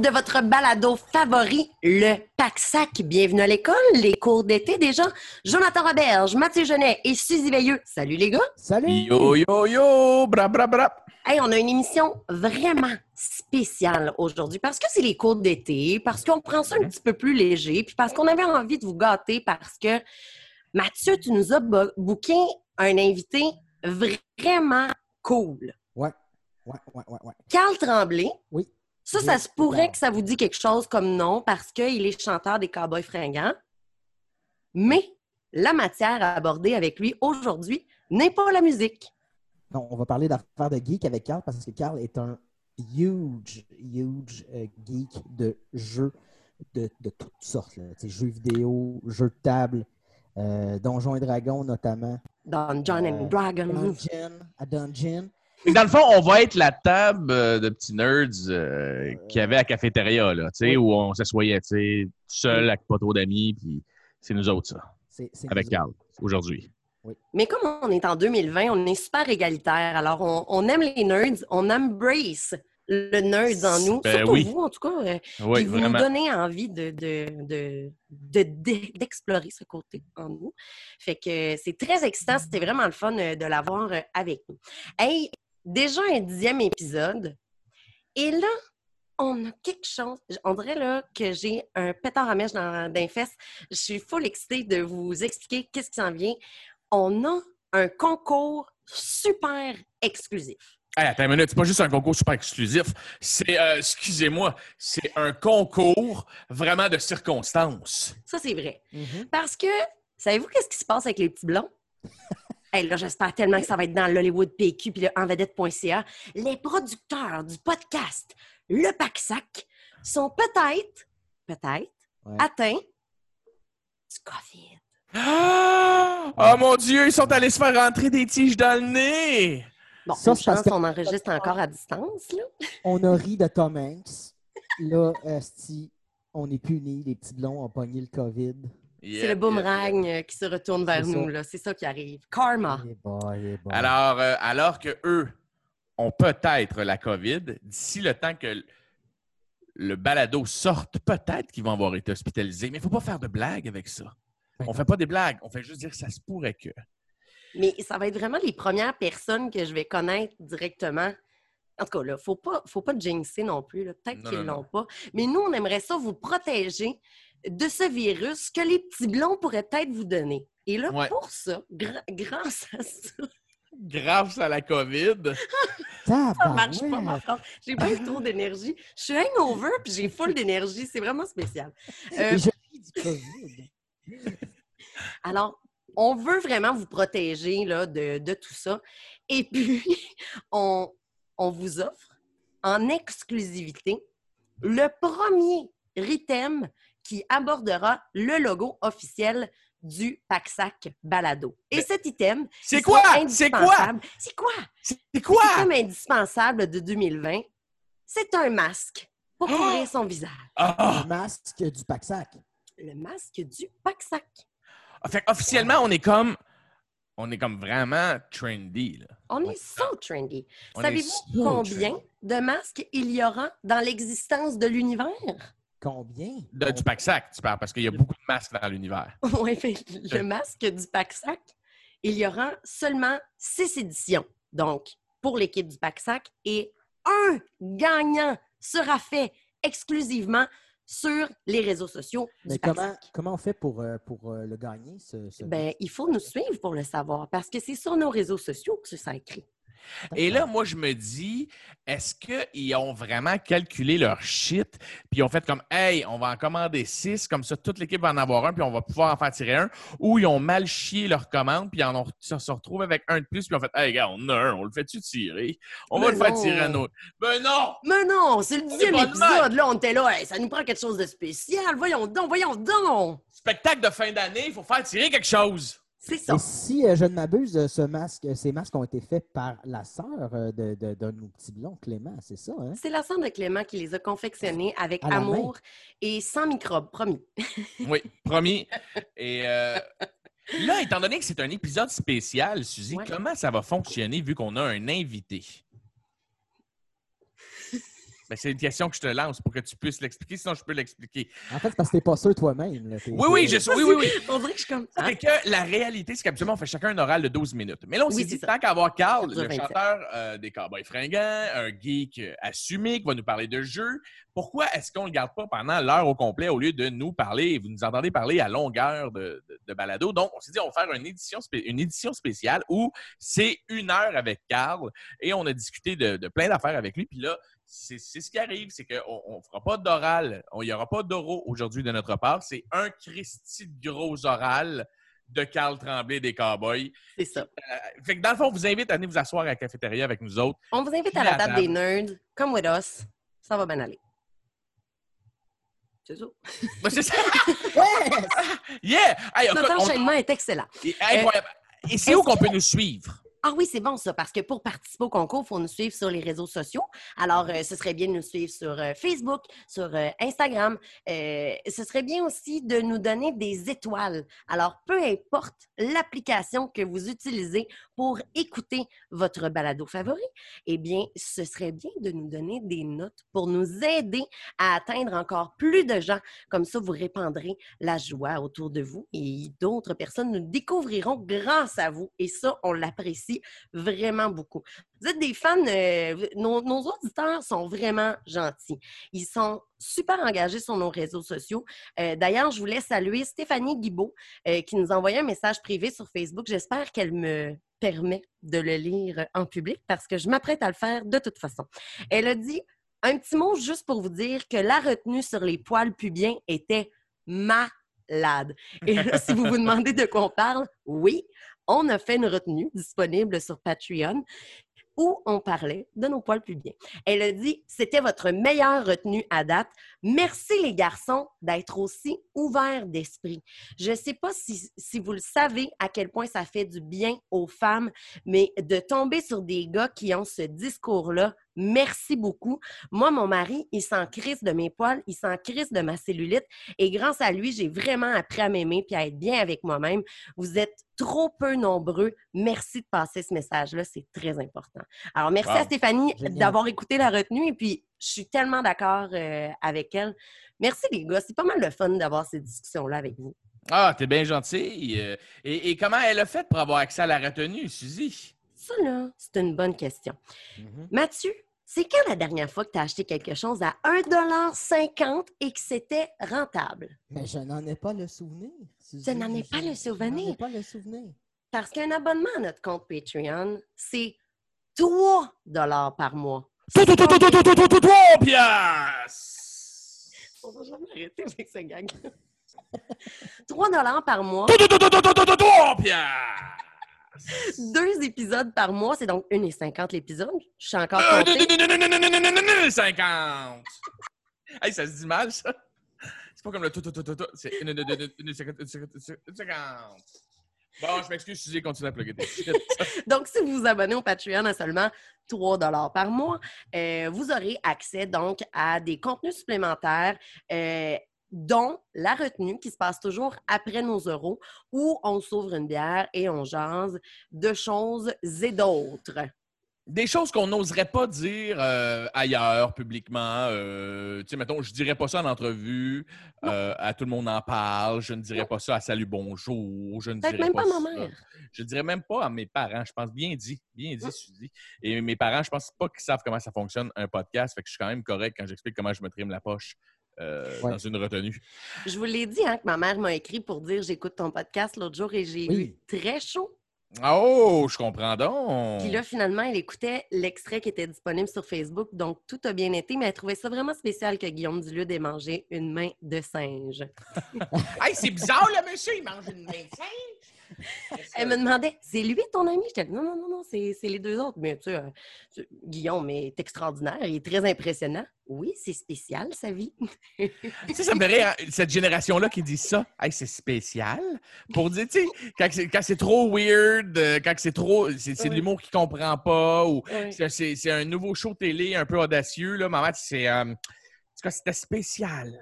numéro 10 de votre balado favori, le Pack-Sac. Bienvenue à l'école, les cours d'été déjà. Jonathan Roberge, Mathieu Genet et Suzy Veilleux. Salut les gars. Salut! Yo, yo, yo! Bra, bra, bra! Hey, on a une émission vraiment spéciale aujourd'hui parce que c'est les cours d'été, parce qu'on prend ça un petit peu plus léger, puis parce qu'on avait envie de vous gâter parce que Mathieu, tu nous as bo- booké un invité vraiment cool. Ouais, ouais, ouais, ouais, ouais. Carl Tremblay. Oui. Ça, ça se pourrait que ça vous dit quelque chose comme nom parce qu'il est chanteur des Cowboys fringants. Mais la matière à aborder avec lui aujourd'hui n'est pas la musique. Non, on va parler d'affaires de geek avec Carl parce que Carl est un huge, huge euh, geek de jeux de, de toutes sortes. là. Jeux vidéo, jeux de table, euh, Donjons et Dragons notamment. Dans John and Euh, Dragons. Dungeon, à Dungeon. Dans le fond, on va être la table euh, de petits nerds euh, qu'il y avait à la cafétéria, là, tu sais, Oui. où on s'assoyait, tu sais, tout seul, avec pas trop d'amis, puis c'est nous autres, ça, C'est, c'est avec Carl, aujourd'hui. Mais comme on est en 2020, on est super égalitaire. Alors, on, on aime les nerds, on embrace le nerd en nous. Ben Surtout oui. vous, en tout cas. euh, Oui, vous nous donnez envie de, de, de- de- de- d'explorer ce côté en nous. Fait que c'est très excitant. C'était vraiment le fun de l'avoir avec nous. Hey, déjà un dixième épisode. Et là, on a quelque chose. On dirait là que j'ai un pétard à mèche dans, dans les fesses. Je suis full excitée de vous expliquer qu'est-ce qui s'en vient. On a un concours super exclusif. Hey, attends une minute, c'est pas juste un concours super exclusif. C'est, euh, excusez-moi, c'est un concours vraiment de circonstances. Ça, c'est vrai. Mhm. Parce que, savez-vous qu'est-ce qui se passe avec les petits blonds? Hey, là, j'espère tellement que ça va être dans l'Hollywood PQ puis le envedette.ca. Les producteurs du podcast Le Pack-Sac sont peut-être, peut-être, Ouais. atteints du COVID. Ah! Oh mon Dieu, ils sont allés se faire rentrer des tiges dans le nez! Bon, Ça, une c'est parce chance que- qu'on enregistre encore à distance, là. On a ri de Tom Hanks. Là, esti, on est punis. Les petits blonds ont pogné le COVID. C'est le boomerang euh, qui se retourne vers ça. nous, là. C'est ça qui arrive. Karma. Boy, boy. Alors, euh, alors que eux ont peut-être la COVID, d'ici le temps que le balado sorte, peut-être qu'ils vont avoir été hospitalisés. Mais il ne faut pas faire de blagues avec ça. On fait pas des blagues, on fait juste dire que ça se pourrait que. Mais ça va être vraiment les premières personnes que je vais connaître directement. En tout cas, là, faut pas, faut pas jinxer non plus. là. Peut-être Non, qu'ils non, l'ont pas. Mais nous, on aimerait ça vous protéger de ce virus que les petits blonds pourraient peut-être vous donner. Et là, Ouais. pour ça, gra- grâce à ça, Grâce à la COVID. ça marche pas ma. J'ai pas eu trop d'énergie. Je suis hangover puis j'ai full d'énergie. C'est vraiment spécial. Euh, du COVID. Alors, on veut vraiment vous protéger là, de, de tout ça. Et puis, on, on vous offre en exclusivité le premier RITEM qui abordera le logo officiel du Pack-Sac Balado. Et Mais- cet item, C'est quoi? C'est quoi? C'est quoi? C'est quoi? L'item indispensable de 2020, c'est un masque pour Oh! couvrir son visage. Ah! Le masque du pack-sac. Le masque du Pack-Sac. Fait officiellement, on est comme. On est comme vraiment trendy. Là. On est so trendy. Savez-vous so combien trendy. de masques il y aura dans l'existence de l'univers? Combien? De- du pack-sac, tu parles, parce qu'il y a beaucoup de masques dans l'univers. Oui, mais le masque du Pack-Sac, il y aura seulement six éditions. Donc, pour l'équipe du Pack-Sac, et un gagnant sera fait exclusivement sur les réseaux sociaux du Mais comment, comment on fait pour, euh, pour euh, le gagner, ce, ce Ben, il faut nous suivre pour le savoir, parce que c'est sur nos réseaux sociaux que ça écrit. Et là, moi, je me dis, est-ce qu'ils ont vraiment calculé leur shit, puis ils ont fait comme, hey, on va en commander six, comme ça, toute l'équipe va en avoir un, puis on va pouvoir en faire tirer un, ou ils ont mal chié leur commande, puis ils en ont, ça se retrouvent avec un de plus, puis ils ont fait, hey, gars, on a un, on le fait-tu tirer? On va le faire tirer un autre. Ben non! Mais non, c'est le dixième épisode. Là, on était là. Hey, ça nous prend quelque chose de spécial. Voyons donc, voyons donc. Spectacle de fin d'année, il faut faire tirer quelque chose! C'est ça. Et si euh, je ne m'abuse, ce masque, ces masques ont été faits par la sœur euh, de, de, d'un de nos petits blonds, Clément, c'est ça, hein? C'est la sœur de Clément qui les a confectionnés avec amour et sans microbes, promis. Oui, promis. Et euh, là, étant donné que c'est un épisode spécial, Suzy, Ouais. comment ça va fonctionner vu qu'on a un invité? Ben, c'est une question que je te lance pour que tu puisses l'expliquer, sinon je peux l'expliquer. En fait, c'est parce que t'es pas sûr toi-même. là. Oui, oui, je sais. Oui, oui, oui. On dirait que je suis comme. C'est que la réalité, c'est qu'habituellement, on fait chacun un oral de 12 minutes. Mais là, on s'est dit, ça. tant qu'à avoir Carl, Ça le 27. chanteur euh, des Cowboys fringants, un geek assumé qui va nous parler de jeux, pourquoi est-ce qu'on ne le garde pas pendant l'heure au complet au lieu de nous parler, vous nous entendez parler à longueur de, de- de balado? Donc, on s'est dit, on va faire une édition, spé- une édition spéciale où c'est une heure avec Carl et on a discuté de, de plein d'affaires avec lui. Puis là, c'est ce qui arrive, c'est qu'on ne fera pas d'oral, on- il n'y aura pas d'oro aujourd'hui de notre part. C'est un Christy de gros oral de Carl Tremblay des Cowboys. C'est ça. Euh, fait que dans le fond, on vous invite à venir vous asseoir à la cafétéria avec nous autres. On vous invite à la la table table. des nerds. Come with us. Ça va bien aller. C'est ça. C'est ça. Yes! Yeah! Hey, Notre on- enchaînement est excellent. Et- incroyable. Et c'est où qu'on peut nous suivre? Ah oui, c'est bon ça, parce que pour participer au concours, il faut nous suivre sur les réseaux sociaux. Alors, euh, ce serait bien de nous suivre sur euh, Facebook, sur euh, Instagram. Ce serait bien aussi de nous donner des étoiles. Alors, peu importe l'application que vous utilisez pour écouter votre balado favori, eh bien, ce serait bien de nous donner des notes pour nous aider à atteindre encore plus de gens. Comme ça, vous répandrez la joie autour de vous et d'autres personnes nous découvriront grâce à vous. Et ça, on l'apprécie vraiment beaucoup. Vous êtes des fans, euh, nos, auditeurs sont vraiment gentils. Ils sont super engagés sur nos réseaux sociaux. Euh, D'ailleurs, je voulais saluer Stéphanie Guibault euh, qui nous a envoyé un message privé sur Facebook. J'espère qu'elle me permet de le lire en public parce que je m'apprête à le faire de toute façon. Elle a dit un petit mot juste pour vous dire que la retenue sur les poils pubiens était malade. Et là, si vous vous demandez de quoi on parle, oui, on a fait une retenue disponible sur Patreon où on parlait de nos poils pubiens. Elle a dit c'était votre meilleure retenue à date. Merci les garçons d'être aussi ouverts d'esprit. Je ne sais pas si, si vous le savez à quel point ça fait du bien aux femmes, mais de tomber sur des gars qui ont ce discours-là, merci beaucoup. Moi, mon mari, il s'en crisse de mes poils, il s'en crisse de ma cellulite, et grâce à lui, j'ai vraiment appris à m'aimer puis à être bien avec moi-même. Vous êtes trop peu nombreux. Merci de passer ce message-là, c'est très important. Alors, merci Wow. à Stéphanie d'avoir écouté la retenue et puis je suis tellement d'accord euh, avec elle. Merci les gars, c'est pas mal le fun d'avoir ces discussions-là avec vous. Ah, t'es bien gentil. Euh, Et, et comment elle a fait pour avoir accès à la retenue, Suzy? Ça, là, c'est une bonne question. Mhm. Mathieu, c'est quand la dernière fois que tu as acheté quelque chose à 1,50 et que c'était rentable? Mais je n'en ai pas le souvenir. Je n'en ai pas le Je n'en souvenir. ai pas le souvenir. Parce qu'un abonnement à notre compte Patreon, c'est 3 par mois. 3 piastres! On va jamais arrêter avec ce gag. 3 par mois, 3 piastres! Deux épisodes par mois, c'est donc 1,50 l'épisode. Je suis encore Euh, comptée. 50! Hey, ça se dit mal, ça? C'est pas comme le tout, tout, tout, tout, tout. C'est une, une, une, une, cinquante, une, cinquante, une cinquante. Bon, je m'excuse, Suzy, continue à plugger. Donc, si vous vous abonnez au Patreon à seulement 3 par mois, euh, vous aurez accès donc à des contenus supplémentaires, euh, dont la retenue qui se passe toujours après nos euros, où on s'ouvre une bière et on jase de choses et d'autres. Des choses qu'on n'oserait pas dire euh, ailleurs, publiquement. Euh, tu sais, mettons, je dirais pas ça en entrevue. euh, à tout le monde en parle. Je ne dirais Non. pas ça à Salut Bonjour. Je ne dirais même pas pas à ma mère. Je ne dirais même pas à mes parents. Je pense bien dit. Bien dit, Ouais. Suzy. Et mes parents, je pense pas qu'ils savent comment ça fonctionne, un podcast. Fait que je suis quand même correct quand j'explique comment je me trime la poche euh, Ouais. dans une retenue. Je vous l'ai dit hein, que ma mère m'a écrit pour dire j'écoute ton podcast l'autre jour et j'ai Oui. eu très chaud. Oh, je comprends donc. Puis là, finalement, elle écoutait l'extrait qui était disponible sur Facebook, donc tout a bien été, mais elle trouvait ça vraiment spécial que Guillaume Dulude ait mangé une main de singe. Hey, c'est bizarre, le monsieur, il mange une main de singe? Elle me demandait, c'est lui ton ami? J'étais non, non, non, non, c'est les deux autres. Mais tu sais, euh, Guillaume est extraordinaire, il est très impressionnant. Oui, c'est spécial, sa vie. Tu sais, ça me rire, hein, cette génération-là qui dit ça. Hey, c'est spécial. Pour dire, tu sais, quand c'est- trop weird, euh, quand c'est trop. C'est de l'humour qu'il comprend pas, ou c'est un nouveau show télé un peu audacieux, là. Maman, c'est. euh, en tout cas, c'était spécial.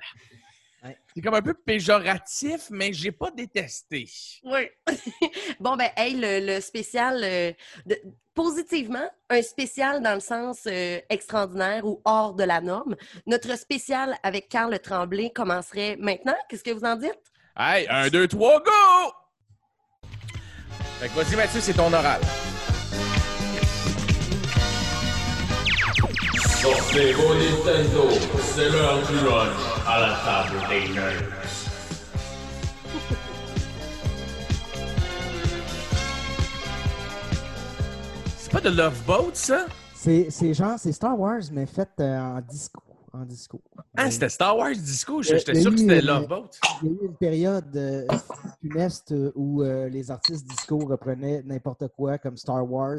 C'est comme un peu péjoratif, mais j'ai pas détesté. Oui. bon, ben, hey, le, le spécial, euh, de- positivement, un spécial dans le sens euh, extraordinaire ou hors de la norme. Notre spécial avec Carl Tremblay commencerait maintenant. Qu'est-ce que vous en dites? Hey, un, deux, trois, go! Fait que vas-y, Mathieu, c'est ton oral. Sortez vos Nintendo, c'est l'heure du lunch à la table des nerds. C'est pas de Love Boat, ça? C'est c'est genre, c'est Star Wars, mais fait euh, en disco. En disco. Ah, Euh, c'était Star Wars Disco. J'étais sûr que c'était Love Boat. Il y a eu une période euh, funeste euh, où euh, les artistes disco reprenaient n'importe quoi comme Star Wars.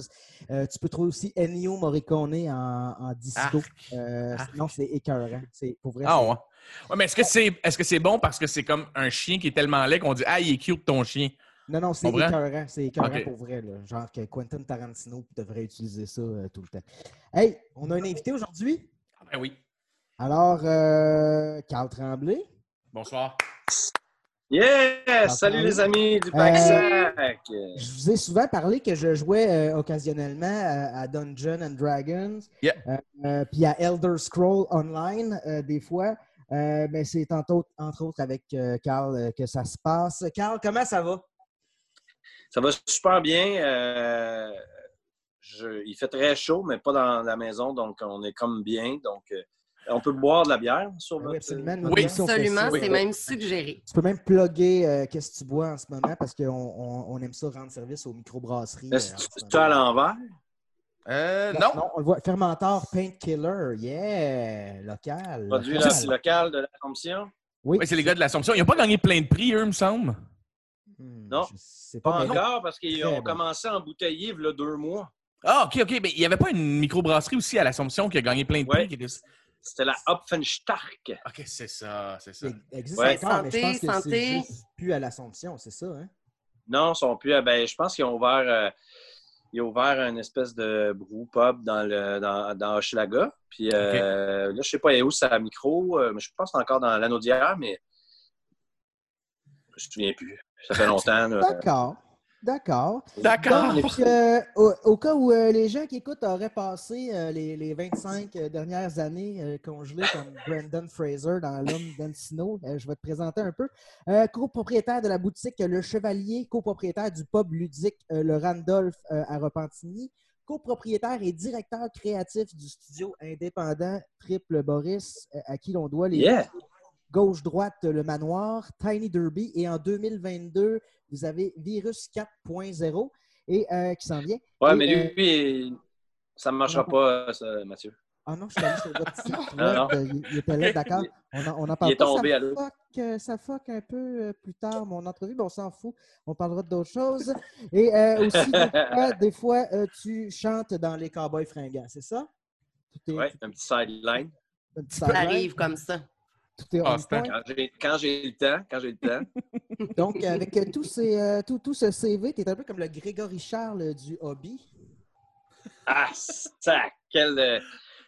Euh, tu peux trouver aussi Ennio Morricone en, en disco. Arc. Non, c'est écœurant. C'est pour vrai. Ah ouais. Ouais, mais est-ce que c'est est-ce que c'est bon parce que c'est comme un chien qui est tellement laid qu'on dit Ah, il est cute ton chien? Non, non, c'est écœurant. C'est écœurant pour vrai. Là. Genre que Quentin Tarantino devrait utiliser ça euh, tout le temps. Hey, on a un invité aujourd'hui? Ah, ben oui. Alors, euh, Carl Tremblay. Bonsoir. Yeah! Salut les amis du Pack-Sac! Je vous ai souvent parlé que je jouais euh, occasionnellement à, à Dungeons and Dragons, Yeah. euh, euh, puis à Elder Scroll Online euh, des fois. Euh, mais c'est tantôt, entre autres avec euh, Carl euh, que ça se passe. Carl, comment ça va? Ça va super bien. euh, je- il fait très chaud, mais pas dans la maison, donc on est comme bien. Donc, euh, on peut boire de la bière sur Oui, votre... absolument. Nous Oui, on fait Absolument, c'est même suggéré. Tu peux même plugger euh, qu'est-ce que tu bois en ce moment parce qu'on on, on aime ça rendre service aux microbrasseries. euh, Est-ce en que tu es à l'envers? Euh, Non, non. on le voit. Fermentor Painkiller. Yeah! Local. Produit local. là, local de l'Assomption? Oui, Oui, c'est les gars de l'Assomption. Ils n'ont pas gagné plein de prix, eux, me semble. Hmm, Non. Pas non. encore, parce qu'ils ont bon. commencé à embouteiller il y a deux mois. Ah, OK, OK. Mais il n'y avait pas une microbrasserie aussi à l'Assomption qui a gagné plein de prix. Ouais. qui était- C'était la Hopfenstark. OK, c'est ça, c'est ça. Il existe Ouais. encore, mais je pense Santé, que santé. c'est juste plus à l'Assomption, c'est ça, hein? Non, ils sont plus. à- Ben, je pense qu'ils ont ouvert. euh, ils ont ouvert une espèce de brew pub dans le dans, dans Hochelaga. Puis euh, là, je sais pas où c'est à micro, euh, mais je pense que c'est encore dans l'anneau d'hier, mais je me souviens plus. Ça fait longtemps. là. D'accord. D'accord. D'accord. Donc, euh, au, au cas où euh, les gens qui écoutent auraient passé euh, les, les 25 euh, dernières années congelés comme Brandon Fraser dans L'homme d'Encino, euh, je vais te présenter un peu. Copropriétaire de la boutique Le Chevalier, copropriétaire du pub ludique Le Randolph à Repentigny, copropriétaire et directeur créatif du studio indépendant Triple Boris, à qui l'on doit les Yeah! Gauche-droite, le manoir, Tiny Derby, et en 2022, vous avez Virus 4.0 et euh, qui s'en vient. Ouais, Et, mais euh, lui, ça ne marchera pas, ça, Mathieu. Ah non, je suis allé sur votre site Non, web, il, il était là, d'accord. On en, on en parle Il est pas, tombé ça à l'eau. fuck, euh, ça fuck un peu euh, plus tard mon entrevue, mais on s'en fout. On parlera d'autres choses. Et euh, aussi, des fois, des fois, euh, tu chantes dans les Cowboys fringants, c'est ça? Tout- un petit sideline. un petit Ça sideline, arrive comme ça. Tout est Ah, point? Quand j'ai- le temps, quand j'ai le temps. Donc, avec euh, tous ces, euh, tout, tout ce CV, tu es un peu comme le Grégory Charles du hobby. Ah, sac! Quel, euh,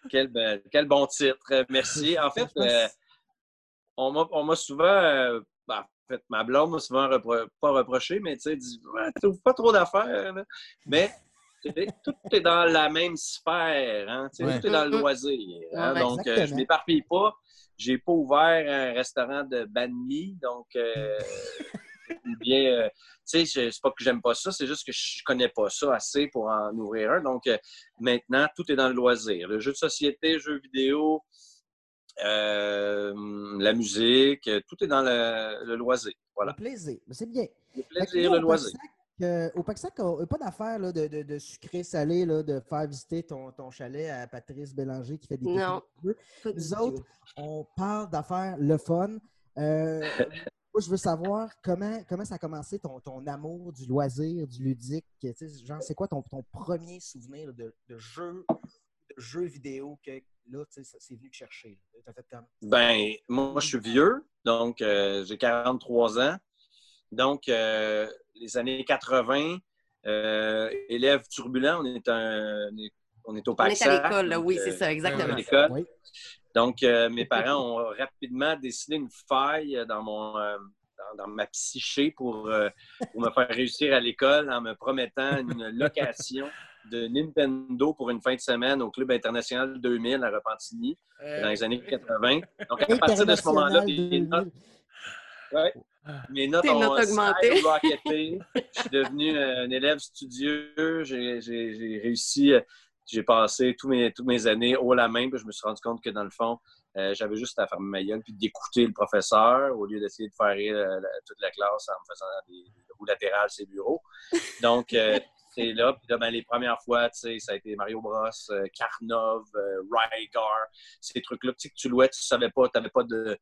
quel, quel bon titre. Merci. En fait, euh, on m'a on m'a souvent, euh, ben, en fait, ma blonde m'a souvent repro- pas reproché, mais tu sais, dit ouais, pas trop d'affaires. Mais tu sais, tout est dans la même sphère. Hein, tu sais, Ouais. Tout est dans le loisir. hein. Ouais, donc, euh, je m'éparpille pas. J'ai pas ouvert un restaurant de banh mi, donc. euh, ou bien, euh, tu sais, c'est pas que j'aime pas ça, c'est juste que je connais pas ça assez pour en ouvrir un. Donc, euh, maintenant, tout est dans le loisir. Le jeu de société, jeux vidéo, euh, la musique, tout est dans le, le loisir. Voilà. Le plaisir. Mais C'est bien. Le plaisir, le loisir. Euh, au Paxac, on n'a pas d'affaire là, de, de, de sucré-salé, là, de faire visiter ton, ton chalet à Patrice Bélanger qui fait des Non. Nous autres, on parle d'affaires le fun. Euh, moi, je veux savoir comment, comment ça a commencé ton, ton amour du loisir, du ludique. Tu sais, Genre, c'est quoi ton, ton premier souvenir de, de jeu, de jeu vidéo que là, tu sais, ça- c'est venu te chercher? Tu as fait comme. Ben, moi, je suis vieux, donc euh, j'ai 43 ans. Donc, euh, les années 80, euh, élève turbulent, on est un, on est on est au On Pac est à l'école, là, oui, c'est euh, ça, exactement. à l'école. Oui. Donc, euh, mes parents ont rapidement décidé une faille dans mon euh, dans, ma psyché pour, euh, pour me faire réussir à l'école en me promettant une location de Nintendo pour une fin de semaine au Club international 2000 à Repentigny dans les années 80. Donc, à partir de ce moment-là, notes, 2000. ouais, mes notes Tes ont notes augmenté. Je suis devenu un élève studieux. J'ai réussi. euh, J'ai passé tous mes, toutes mes années haut la main. Puis je me suis rendu compte que dans le fond, euh, j'avais juste à fermer ma gueule puis d'écouter le professeur au lieu d'essayer de faire rire euh, la- toute la classe en me faisant des, des roues latérales sur les bureaux. Donc, euh, c'est là. Puis là, ben, les premières fois, tu sais, ça a été Mario Bros, euh, Karnov, euh, Rygar, ces trucs-là. Tu sais, que tu louais, tu savais pas, tu n'avais pas de.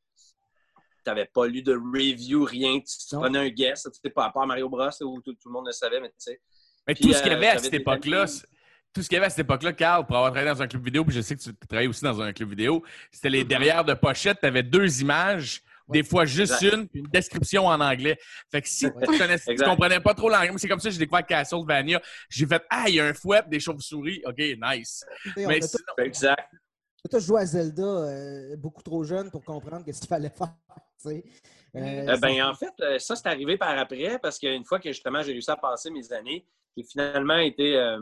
Tu n'avais pas lu de review, rien. Tu, prenais un guess, tu sais, pas à part Mario Bros, là, où tout, tout le monde le savait, mais tu sais. Mais Puis, tout ce qu'il y euh, avait à j'avais cette des époque-là, amis. c'est- tout ce qu'il y avait à cette époque-là, Carl, pour avoir travaillé dans un club vidéo, puis je sais que tu travaillais aussi dans un club vidéo, c'était les Mhm. derrière de pochette, tu avais deux images, des fois juste Exact. une, puis une description en anglais. Fait que si Ouais. tu, Exact. comprenais pas trop l'anglais, c'est comme ça que j'ai découvert Castlevania. J'ai fait Ah, il y a un fouet, des chauves-souris. OK, nice. Mais sinon, Exact. A tous joué à Zelda euh, beaucoup trop jeune pour comprendre ce qu'il fallait faire. Euh, Euh, ben, en fait, euh, ça, c'est arrivé par après parce qu'une fois que justement j'ai réussi à passer mes années, j'ai finalement été.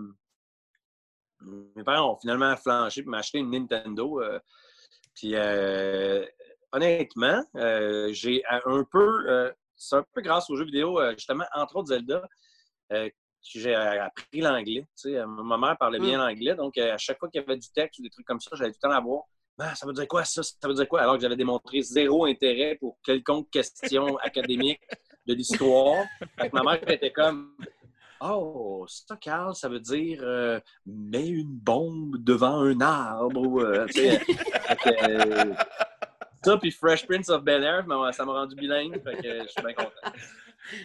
mes parents ont finalement flanché et m'acheté une Nintendo. puis honnêtement, j'ai un peu. c'est un peu grâce aux jeux vidéo, justement, entre autres Zelda, j'ai appris l'anglais. Tu sais, euh, ma mère parlait bien l'anglais, donc euh, à chaque fois qu'il y avait du texte ou des trucs comme ça, j'avais le temps à voir. Ah, ça veut dire quoi ça? Ça veut dire quoi? Alors que j'avais démontré zéro intérêt pour quelconque question académique de l'histoire. Ma mère était comme Oh, ça, Carl, ça veut dire euh, mets une bombe devant un arbre. ou, euh, ça, puis Fresh Prince of Bel Air, ça m'a rendu bilingue. Fait que je suis bien content.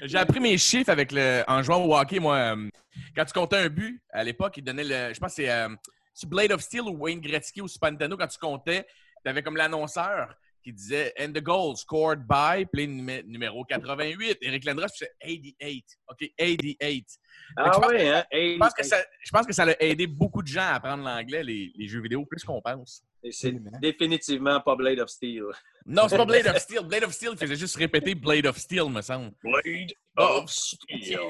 J'ai appris mes chiffres avec le, en jouant au hockey, moi. euh, Quand tu comptais un but, à l'époque, il donnait le. Je pense que c'est euh, c'est Blade of Steel ou Wayne Gretzky ou Super Nintendo. Quand tu comptais, tu avais comme l'annonceur qui disait And the goal scored by, play numé- numéro 88. Eric Lindros, puis c'est 88. OK, 88. Ah je pense- ouais, hein? Je pense, que ça, je pense que ça a aidé beaucoup de gens à apprendre l'anglais, les, les jeux vidéo, plus qu'on pense. C'est définitivement pas Blade of Steel. Non, c'est pas Blade of Steel. Blade of Steel faisait juste répéter Blade of Steel, me semble. Blade of Steel.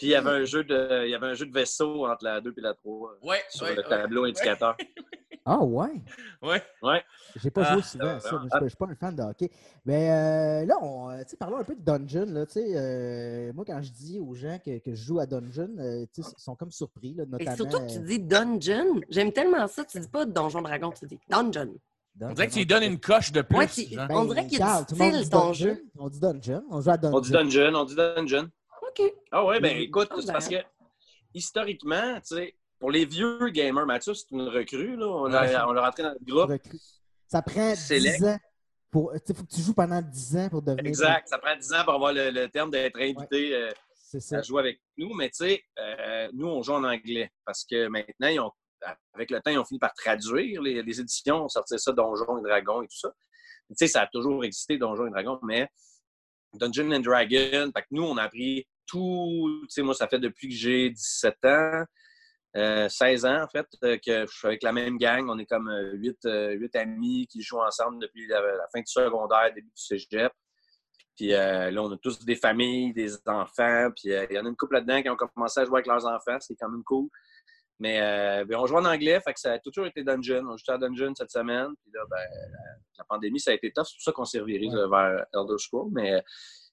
Puis il y avait un jeu de, il y avait un jeu de vaisseau entre la 2 et la 3 Ouais, sur ouais, le tableau indicateur. Ah ouais? ouais. Ouais. J'ai pas Ah, joué souvent à ça. ah, mais Je suis- je suis pas un fan de hockey. Mais euh, là, on, euh, tu sais, parlons un peu de Dungeon. Là, tu sais, euh, moi, quand je dis aux gens que, que je joue à Dungeon, euh, tu sais, ils sont comme surpris. Là, Et notamment, surtout que tu euh, dis Dungeon. J'aime tellement ça. Tu dis pas Donjon Dragon, tu dis Dungeon. On dirait que tu lui donnes une coche de plus. Ouais, tu- hein. Ben, on dirait qu'il y a du style, ton Dungeon. jeu. On dit Dungeon. On joue à Dungeon. On dit Dungeon, on dit Dungeon. OK. Ah ouais, ben écoute, c'est parce que historiquement, tu sais, pour les vieux gamers, Mathieu, c'est une recrue, là. On Ouais. l'a on l'a rentré dans le groupe. Recrue. Ça prend Select. 10 ans. Pour, il faut que tu joues pendant 10 ans pour devenir. Exact. Ça prend 10 ans pour avoir le, le terme d'être invité euh, ça. à jouer avec nous. Mais tu sais, euh, nous, on joue en anglais parce que maintenant, ils ont, avec le temps, ils ont fini par traduire les, les éditions, sortir ça Donjons et Dragons et tout ça. Tu sais, ça a toujours existé, Donjons et Dragons, mais Dungeon and Dragon, fait que nous, on a appris tout. Tu sais, moi, ça fait depuis que j'ai 17 ans, euh, 16 ans, en fait, euh, que je suis avec la même gang. On est comme euh, huit, euh, huit amis qui jouent ensemble depuis la, la fin du secondaire, début du cégep. Puis euh, là, on a tous des familles, des enfants. Puis euh, il y en a une couple là-dedans qui ont commencé à jouer avec leurs enfants. C'est quand même cool. Mais euh, ben, on joue en anglais, fait que ça a toujours été Dungeon. On joue à Dungeon cette semaine. Puis là, ben, la, pandémie, ça a été tough. C'est pour ça qu'on s'est reviré Ouais. vers Elder Scrolls. Mais euh,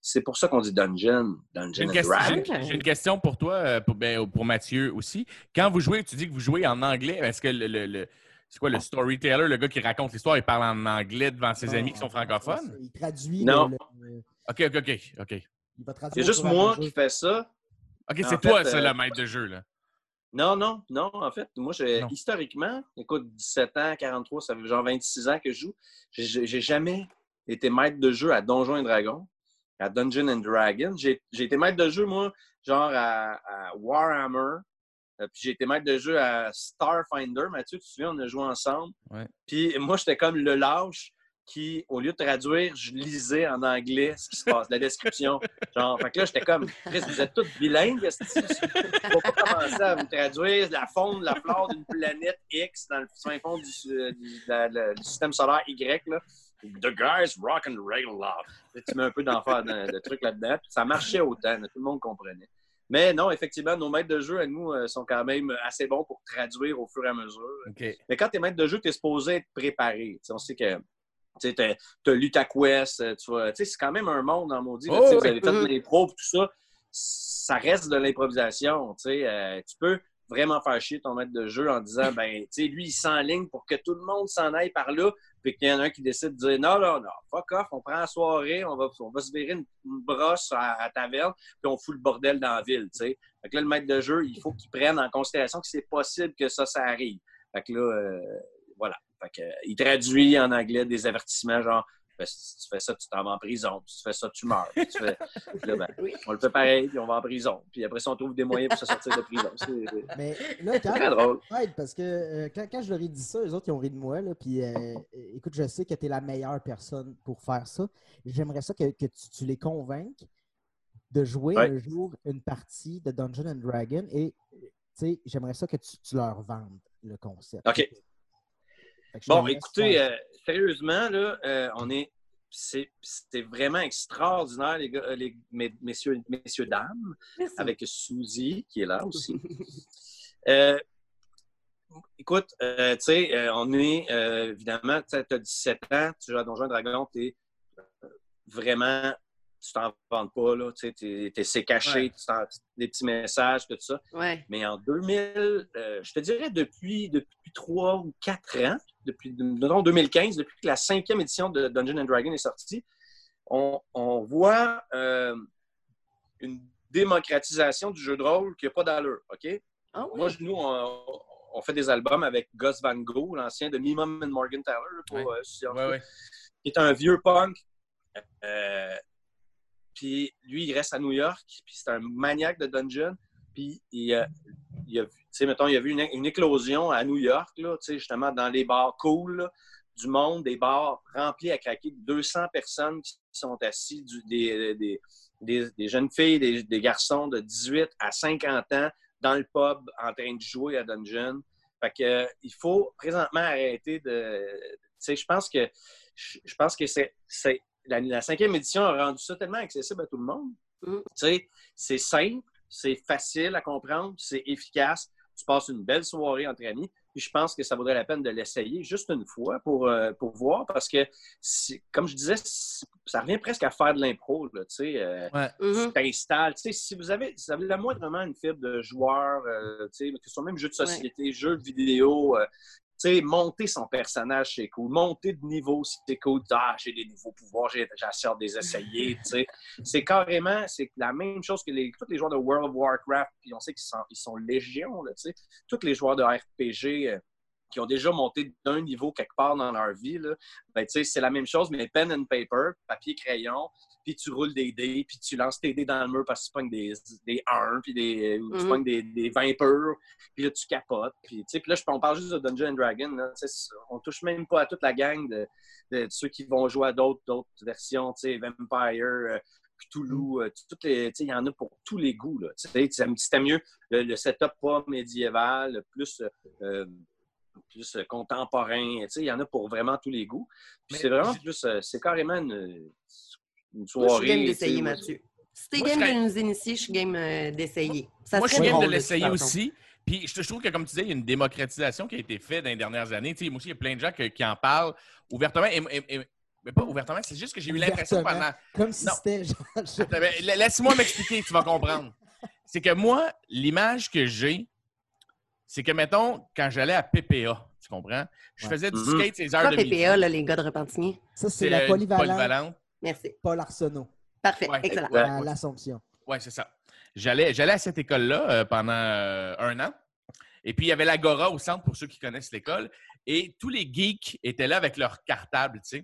c'est pour ça qu'on dit Dungeon. J'ai Dungeon une, question, Dragon. j'ai- j'ai une question pour toi, euh, pour, ben, pour Mathieu aussi. Quand vous jouez, tu dis que vous jouez en anglais. Est-ce que le, le- le- c'est quoi le storyteller, le gars qui raconte l'histoire, il parle en anglais devant ses amis qui sont francophones? Il traduit. Non. le- le- OK, OK, OK. OK, il va traduire C'est juste moi qui fais ça. OK, c'est fait, toi, c'est euh, le maître de jeu. Là. Non, non, non. En fait, moi, historiquement, écoute, 17 ans, 43, ça fait genre 26 ans que je joue. J'ai j'ai jamais été maître de jeu à Donjons et Dragons, à Dungeon and Dragons. J'ai été maître de jeu, moi, genre à, à Warhammer. Euh, Puis j'ai été maître de jeu à Starfinder. Mathieu, tu te souviens, on a joué ensemble. Ouais. Puis moi, j'étais comme le lâche qui, au lieu de traduire, je lisais en anglais ce qui se passe, la description. Genre, fait que là, j'étais comme, Chris, vous êtes tous bilingues, ne faut pas commencer à vous traduire la faune, la flore d'une planète X dans le fin fond du, du- la- la- du système solaire Y, là? The guys rock and roll love. Tu mets un peu d'enfer de, de trucs là-dedans. Ça marchait autant, tout le monde comprenait. Mais non, effectivement, nos maîtres de jeu à nous euh, sont quand même assez bons pour traduire au fur et à mesure. Mais quand tu es maître de jeu, tu es supposé être préparé. Tu sais, on sait que tu as lu ta quest, euh, tu vois, c'est quand même un monde en maudit. là, Oh, tu sais, vous oui. avez fait Mhm. de l'impro, tout ça. Ça reste de l'improvisation. euh, tu peux vraiment faire chier ton maître de jeu en disant, ben, tu sais, lui, il s'enligne pour que tout le monde s'en aille par là, puis qu'il y en a un qui décide de dire, non, non, non, fuck off, on prend la soirée, on va, on va se virer une, brosse à, taverne, puis on fout le bordel dans la ville, tu sais. Fait que là, le maître de jeu, il faut qu'il prenne en considération que c'est possible que ça, ça arrive. Fait que là, euh, voilà. Fait que, euh, il traduit en anglais des avertissements genre Ben, si tu fais ça, tu t'en vas en prison. Si tu fais ça, tu meurs. Si tu fais- Puis là, ben, Oui. On le fait pareil, puis on va en prison. Puis après ça, on trouve des moyens pour se sortir de prison. C'est Mais là, très quand, drôle. Ouais, parce que euh, quand, quand je leur ai dit ça, les autres, ils ont ri de moi. Là, puis, euh, écoute, je sais que tu es la meilleure personne pour faire ça. J'aimerais ça que, que tu, tu les convainques de jouer Ouais. un jour une partie de Dungeon and Dragon et tu sais, j'aimerais ça que tu, tu leur vendes le concept. OK. Bon, écoutez, euh, sérieusement, là, euh, on est. c'est- C'était vraiment extraordinaire, les gars, euh, les, mes- messieurs, messieurs, dames, Merci. avec Suzy, qui est là aussi. Euh, écoute, euh, tu sais, euh, on est, euh, évidemment, tu as 17 ans, tu joues à Donjon Dragon, tu es vraiment, tu t'en vends pas, là, tu sais, t'es- c'est caché, Ouais. tu t'en- des petits messages, tout ça. Ouais. Mais en 2000, euh, je te dirais depuis, depuis 3 ou 4 ans, depuis disons 2015, depuis que la cinquième édition de Dungeon and Dragon est sortie, on, on voit euh, une démocratisation du jeu de rôle qui n'a pas d'allure. OK? Ah oui. Moi, nous, on, on fait des albums avec Gus Van Gogh, l'ancien de Mimum and Morgan Taylor, pour, Ouais. euh, qui est un vieux punk. Euh, puis lui, il reste à New York, puis c'est un maniaque de dungeon. Puis il, a- il a vu, tu sais, mettons, il a vu une, une éclosion à New York, là, tu sais, justement, dans les bars cool là, du monde, des bars remplis à craquer, 200 personnes qui sont assis, du- des, des, des- des jeunes filles, des, des garçons de 18 à 50 ans dans le pub en train de jouer à Dungeon. Fait que, euh, il faut présentement arrêter de. Tu sais, je pense que je pense que c'est c'est- la, la cinquième édition a rendu ça tellement accessible à tout le monde. Mm. Tu sais, c'est simple, c'est facile à comprendre, c'est efficace. Tu passes une belle soirée entre amis. Puis je pense que ça vaudrait la peine de l'essayer juste une fois pour, euh, pour voir parce que, comme je disais, ça revient presque à faire de l'impro. là, Tu sais, euh, Mhm. tu t'installes. Tu sais, si vous avez, si vous avez la moindrement une fibre de joueur, euh, tu sais, que ce soit même jeux de société, jeux vidéo, euh, sais, monter son personnage, c'est cool. Monter de niveau, c'est cool. Ah, j'ai des nouveaux pouvoirs, j'ai j'ai hâte de les essayer, tu sais. C'est carrément, la même chose que les, tous les joueurs de World of Warcraft, puis on sait qu'ils sont, ils. Tous les joueurs de RPG euh, qui ont déjà monté d'un niveau quelque part dans leur vie, ben, c'est la même chose, mais pen and paper, papier, crayon, puis tu roules des dés, puis tu lances tes dés dans le mur parce que tu pognes des, des 1, puis des, ou tu Mhm. pognes des, des 20 purs, puis là, tu capotes. Puis, là, je- on parle juste de Dungeon and Dragon. Là, on touche même pas à toute la gang de, de- de ceux qui vont jouer à d'autres versions, tu sais, Vampire, euh, Cthulhu, euh, toutes les- tu sais, il y en a pour tous les goûts. Là, tu sais, c'était mieux le, le setup pas médiéval, plus, euh, plus euh, contemporain. Tu sais, il y en a pour vraiment tous les goûts. Puis c'est vraiment plus, euh, c'est carrément une, une Moi, je soirée. suis game d'essayer, Mathieu. Si t'es game de nous initier, je suis game euh, d'essayer. Ça Moi, je suis game de l'essayer aussi. Puis je, trouve que, comme tu disais, il y a une démocratisation qui a été faite dans les dernières années. Tu sais, moi aussi, il y a plein de gens que- qui en parlent ouvertement. Et, et- et- mais pas ouvertement, c'est juste que j'ai eu l'impression pendant. Comme si c'était Laisse-moi m'expliquer, tu vas comprendre. C'est que moi, l'image que j'ai, c'est que, mettons, quand j'allais à PPA, tu comprends? Je Ouais. faisais du Mhm. skate ces heures de midi. PPA, là, les gars de Repentigny. Ça, c'est la polyvalente polyvalente. Merci. Paul Arsenault Parfait. Ouais. Excellent. Ouais. à l'Assomption. Oui, c'est ça. J'allais, j'allais à cette école-là euh, pendant euh, un an. Et puis, il y avait l'Agora au centre, pour ceux qui connaissent l'école. Et tous les geeks étaient là avec leur cartable, tu sais.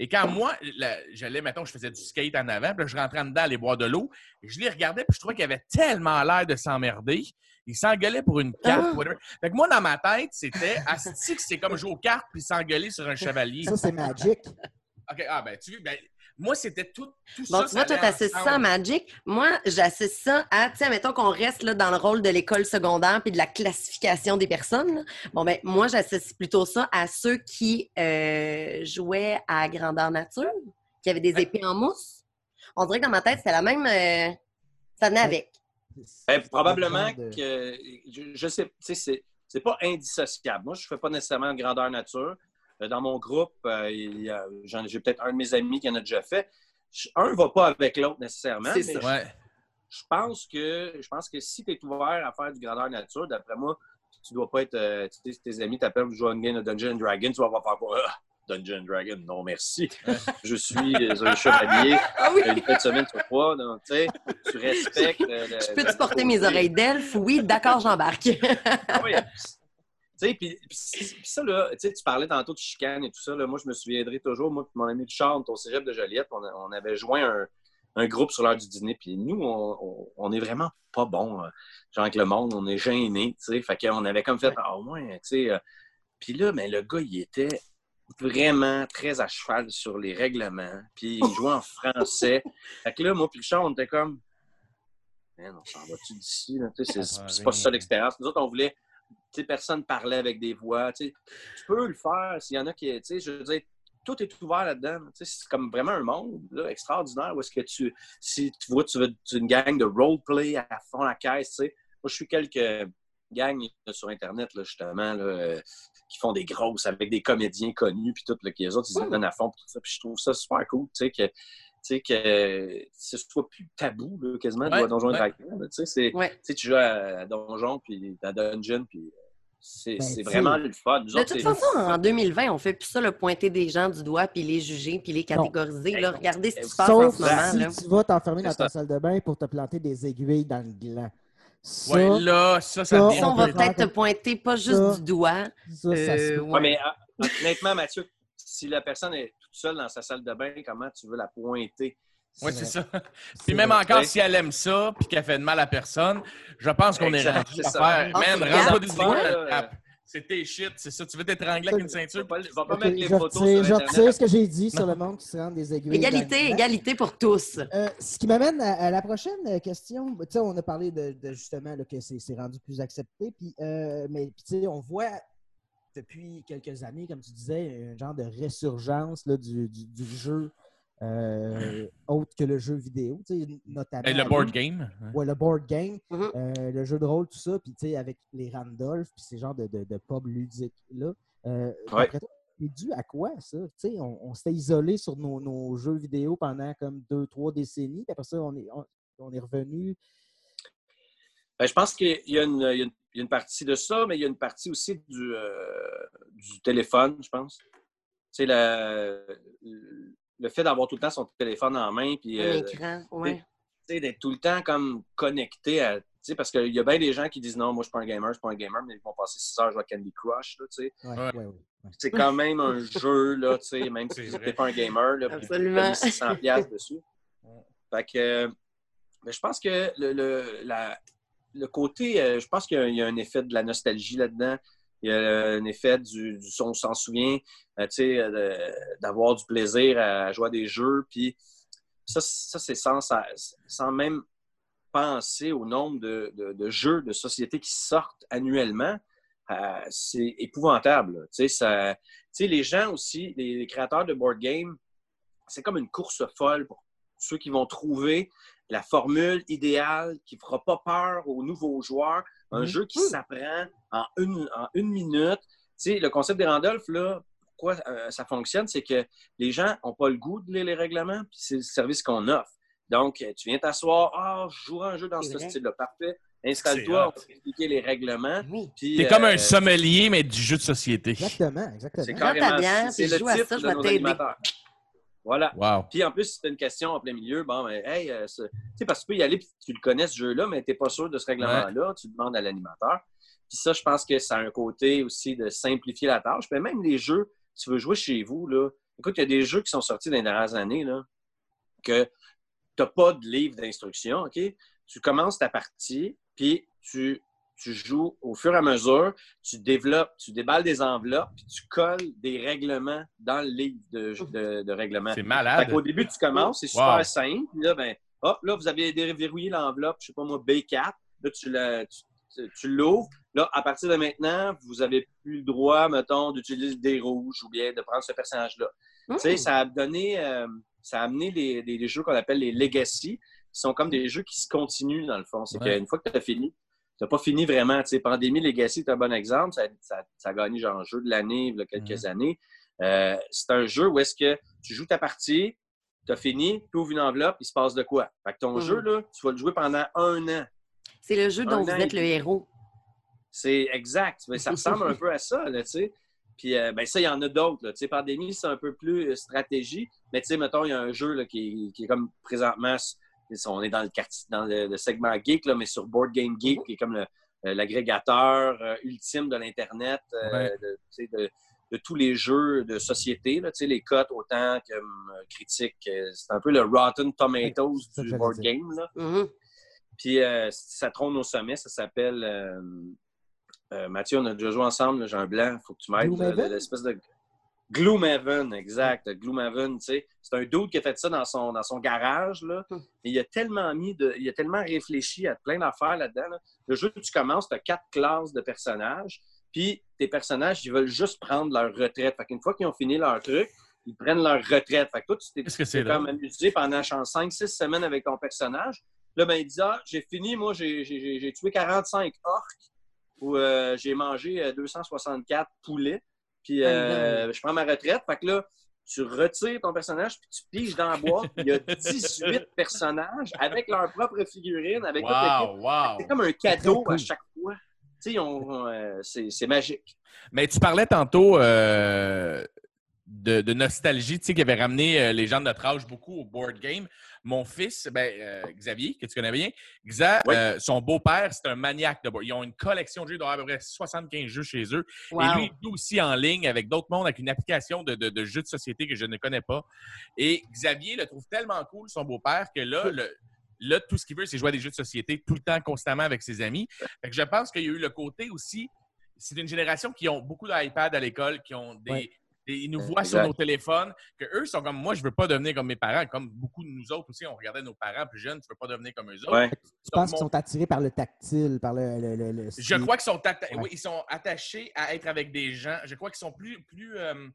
Et quand moi, la- j'allais, mettons, je faisais du skate en avant, puis là, je rentrais en dedans, aller boire de l'eau, je les regardais, puis je trouvais qu'il avait tellement l'air de s'emmerder. Il s'engueulait pour une carte. Ah. whatever. Fait que moi, dans ma tête, c'était Asti que c'est comme jouer aux cartes puis s'engueuler sur un chevalier. Ça, c'est Magic. OK, ah ben, tu vois, ben, moi, c'était tout, tout Bon, ça. tu vois, toi, t'associes ça à. Magic. Moi, j'associe ça à, tu sais, mettons qu'on reste là, dans le rôle de l'école secondaire puis de la classification des personnes. là. Bon, ben, moi, j'associe plutôt ça à ceux qui euh, jouaient à grandeur nature, qui avaient des Ouais. épées en mousse. On dirait que dans ma tête, c'est la même. euh, ça venait Ouais. avec. Ben, probablement de- que je, je sais, tu sais, c'est, c'est pas indissociable. Moi, je fais pas nécessairement de grandeur nature. Euh, Dans mon groupe, euh, j'ai peut-être un de mes amis qui en a déjà fait. Je- Un va pas avec l'autre nécessairement. C'est mais ça. Ouais. Je pense que je pense que si tu es ouvert à faire du grandeur nature, d'après moi, tu dois pas être. euh, tu sais, si tes amis t'appellent pour jouer une game de Dungeon and Dragon, tu vas pas faire quoi? Ah, Dungeon and Dragon, non merci. Je suis euh, un chevalier. Ah oui! Une de semaine sur trois, donc, tu sais, tu respectes. euh, Je peux-tu porter mes oreilles d'elfe? Oui, d'accord, j'embarque. Ah oui. Tu sais, puis ça, là, tu parlais tantôt de chicane et tout ça. Là, moi, je me souviendrai toujours, moi, puis mon ami Richard, au cégep de Joliette, on, a- on avait joint un, un groupe sur l'heure du dîner. Puis nous, on, on, on est vraiment pas bons. euh, genre, avec le monde, on est gênés, tu sais. Fait qu'on avait comme fait, ah, au moins, tu sais. euh, puis là, mais le gars, il était vraiment très à cheval sur les règlements. Puis il jouait en français. Fait que là, moi, puis Richard, on était comme, Man, on s'en va-tu d'ici? là? C'est pas ça l'expérience. Nous autres, on voulait personne parlait avec des voix. Tu peux le faire s'il y en a qui. Tu sais, je veux dire, tout est ouvert là-dedans. C'est comme vraiment un monde là, extraordinaire où est-ce que tu. Si tu vois, tu veux une gang de roleplay à fond la caisse, tu sais. Moi, je suis quelques gangs là, sur Internet, là, justement, euh, qui font des grosses avec des comédiens connus, puis tout, là, qui les autres, ils se donnent à fond, tout ça. Puis je trouve ça super cool, tu sais, que. Tu sais, que ce soit plus tabou, là, quasiment, de Ouais, jouer à Donjon ouais. Tu sais, Ouais. tu joues à, à Donjon, puis à Dungeon, puis c'est Ben, vraiment le fun. Nous De autres, toute façon, en 2020, on fait plus ça, le pointer des gens du doigt, puis les juger, puis les catégoriser. Là, regardez ce qui se passe en ce moment. si Là. tu vas t'enfermer dans ta salle de bain pour te planter des aiguilles dans le gland. Ça, Ouais, là, ça, ça ça, on on va peut peut-être te pointer pas juste Ça. du doigt. ça, ça se Euh, ouais. Ouais, mais ah, honnêtement, Mathieu, si la personne est seule dans sa salle de bain, comment tu veux la pointer? Oui, C'est ça. Puis même vrai. encore, si elle aime ça, puis qu'elle fait de mal à personne, je pense qu'on est rendu à faire. Ah, Man, c'est rentre-toi grave. des. C'est tes shit, c'est ça. Tu veux t'étrangler avec une ceinture? vais pas, je vais pas Ok, mettre les photos sur je retire ce que j'ai dit sur le monde qui se rend des aiguilles. Égalité, égalité pour tous. Euh, ce qui m'amène à, la prochaine question. Tu sais, on a parlé de, justement que c'est rendu plus accepté. Puis, euh, mais tu sais, on voit depuis quelques années, comme tu disais, un genre de résurgence là, du, du- du jeu euh, autre que le jeu vidéo, tu sais, notamment. Et le board game. hein? Ouais, le board game, euh, le jeu de rôle, tout ça, puis tu sais, avec les Randolph, puis ces genres de, de, de pub ludiques-là. Euh, Ouais. C'est dû à quoi, ça? Tu sais, on, on s'était isolé sur nos, nos jeux vidéo pendant comme deux, trois décennies, puis après ça, on est, on, on est revenu. Ben, je pense qu'il y, a une- y y a partie de ça, mais il y a une partie aussi du, euh, du téléphone, je pense. Tu sais, la- le fait d'avoir tout le temps son téléphone en main, puis Un euh, écran, ouais. tu sais, d'être tout le temps comme connecté à. tu sais, Parce qu'il y a bien des gens qui disent non, moi je suis pas un gamer, je suis pas un gamer, mais ils vont passer 6 heures à jouer à Candy Crush. Ouais, Ouais. c'est quand même un jeu, là, tu sais, même si vrai. n'es pas un gamer, là, puis Absolument. tu as mis 600 piastres dessus. Fait que, mais je pense que le, le, la- le côté, euh, je pense qu'il y, a un- effet de la nostalgie là-dedans. Il y a un effet du, du on s'en souvient, euh, tu sais, euh, d'avoir du plaisir à jouer à des jeux. Puis ça, ça c'est sans, sans même penser au nombre de, jeux de société qui sortent annuellement. Euh, c'est épouvantable. tu sais, les gens aussi, les, les créateurs de board game, c'est comme une course folle pour ceux qui vont trouver la formule idéale qui ne fera pas peur aux nouveaux joueurs. Un Mhm. jeu qui s'apprend en une, en une minute. Tu sais, le concept des Randolph, là, pourquoi euh, ça fonctionne, c'est que les gens n'ont pas le goût de lire les règlements, puis c'est le service qu'on offre. Donc, euh, tu viens t'asseoir, ah, je jouerai un jeu dans ce style-là, parfait. C'est Installe-toi, on va t'expliquer les règlements. Oui. T'es comme euh, un sommelier, mais du jeu de société. Exactement, exactement. C'est carrément bière, c'est le joue à titre ça, je de nos animateurs. Voilà. Wow. Puis en plus, si tu as une question en plein milieu, bon, ben, hey, euh, tu sais, parce que tu peux y aller, puis tu le connais ce jeu-là, mais tu n'es pas sûr de ce règlement-là, tu demandes à l'animateur. Puis ça, je pense que ça a un côté aussi de simplifier la tâche. Puis même les jeux, tu veux jouer chez vous, là, Écoute, il y a des jeux qui sont sortis dans les dernières années, là, que tu n'as pas de livre d'instruction, OK? Tu commences ta partie, puis tu, tu joues au fur et à mesure, tu développes, tu déballes des enveloppes, puis tu colles des règlements dans le livre de, de, de règlements. C'est malade. qu'au début, tu commences, c'est super Wow. simple. Puis Là, ben, hop, là, vous avez déverrouillé l'enveloppe, je sais pas moi, B4. Là, tu l'ouvres. Là, à partir de maintenant, vous n'avez plus le droit, mettons, d'utiliser des rouges ou bien de prendre ce personnage-là. Hmm. Tu sais, ça a donné, euh, ça a amené les, les- les jeux qu'on appelle les legacy, qui sont comme des jeux qui se continuent, dans le fond. C'est Ouais. qu'une fois que tu as fini, tu n'as pas fini vraiment. Tu sais, Pandémie Legacy est un bon exemple. Ça, ça- ça a gagné genre jeu de l'année il y a quelques années. Euh, c'est un jeu où est-ce que tu joues ta partie, tu as fini, tu ouvres une enveloppe, il se passe de quoi? Fait que ton Mhm. jeu, là, tu vas le jouer pendant un an. C'est le jeu dont Un vous êtes et le héros. C'est exact. Mais ça ressemble un peu à ça, là, tu sais. Puis, euh, ben ça, il y en a d'autres. là. Tu sais, Pandémie, c'est un peu plus euh, stratégie. Mais tu sais, mettons, il y a un jeu là, qui, qui est comme présentement, on est dans le quartier, dans le, le segment geek, là, mais sur Board Game Geek, qui est comme le- euh, l'agrégateur euh, ultime de l'Internet, euh, Ouais. de, tous les jeux de société, là, tu sais, les cotes autant que euh, critiques. C'est un peu le Rotten Tomatoes du board dire. game. Là. Mhm. Puis euh, ça trône au sommet, ça s'appelle. euh, euh, Mathieu, on a déjà joué ensemble, j'ai un blanc, il faut que tu m'aides. L'espèce de. Gloomhaven, exact. Gloomhaven, tu sais. C'est un dude qui a fait ça dans son, dans son garage, là. Hmm. Et il a tellement mis de. Il a tellement réfléchi à plein d'affaires là-dedans. là. Le jeu tu commences, tu as quatre classes de personnages. Puis tes personnages, ils veulent juste prendre leur retraite. Fait qu'une fois qu'ils ont fini leur truc, ils prennent leur retraite. Fait que toi, tu t'es comme amusé pendant 5-6 semaines avec ton personnage. Là, ben, il dit Ah, j'ai fini, moi, j'ai- tué 45 orques ou euh, j'ai mangé euh, 264 poulets. Puis euh, je prends ma retraite. Fait que là, tu retires ton personnage, puis tu piges dans la boîte. Il y a 18 personnages avec leur propre figurine, avec. Wow, wow. C'est comme un cadeau cool. à chaque fois. Euh, c'est c'est magique. Mais tu parlais tantôt euh, de, de nostalgie, tu sais, qui avait ramené euh, les gens de notre âge beaucoup au board game. Mon fils, ben, euh, Xavier, que tu connais bien, Xa, Oui. euh, son beau-père, c'est un maniaque de board. Ils ont une collection de jeux, ils doivent avoir à peu près 75 jeux chez eux. Wow. Et lui, il joue aussi en ligne avec d'autres mondes, avec une application de, de- de jeux de société que je ne connais pas. Et Xavier le trouve tellement cool, son beau-père, que là, le- là, tout ce qu'il veut, c'est jouer à des jeux de société tout le temps, constamment avec ses amis. Fait que je pense qu'il y a eu le côté aussi. C'est une génération qui ont beaucoup d'iPad à l'école, qui ont des. Ouais. Des- ils nous voient sur nos téléphones, que eux sont comme moi, je veux pas devenir comme mes parents, comme beaucoup de nous autres aussi, on regardait nos parents plus jeunes, tu veux pas devenir comme eux autres. Ouais. Tu penses mon- qu'ils sont attirés par le tactile, par le. le, le- le- Je crois qu'ils sont, atta- Ouais. oui, ils sont attachés à être avec des gens. Je crois qu'ils sont plus, plus euh,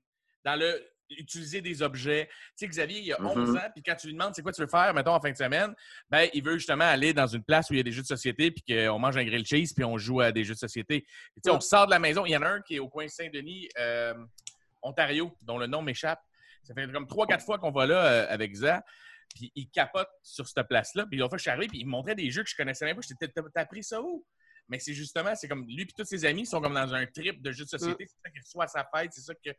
dans le utiliser des objets. Tu sais, Xavier, il a Mhm. 11 ans, puis quand tu lui demandes c'est quoi tu veux faire, mettons, en fin de semaine, ben, il veut justement aller dans une place où il y a des jeux de société, puis qu'on mange un grill cheese, puis on joue à des jeux de société. Tu sais, on sort de la maison. Il y en a un qui est au coin Saint-Denis, euh, Ontario, dont le nom m'échappe. Ça fait comme 3-4 fois qu'on va là euh, avec Za. Puis il capote sur cette place-là. Puis l'autre fois, je suis arrivé, puis il me montrait des jeux que je connaissais même pas. J'étais, T'as- t'as appris ça où? Mais c'est justement, c'est comme lui et tous ses amis sont comme dans un trip de jeux de société. C'est ça qu'il reçoit à sa fête. C'est ça que.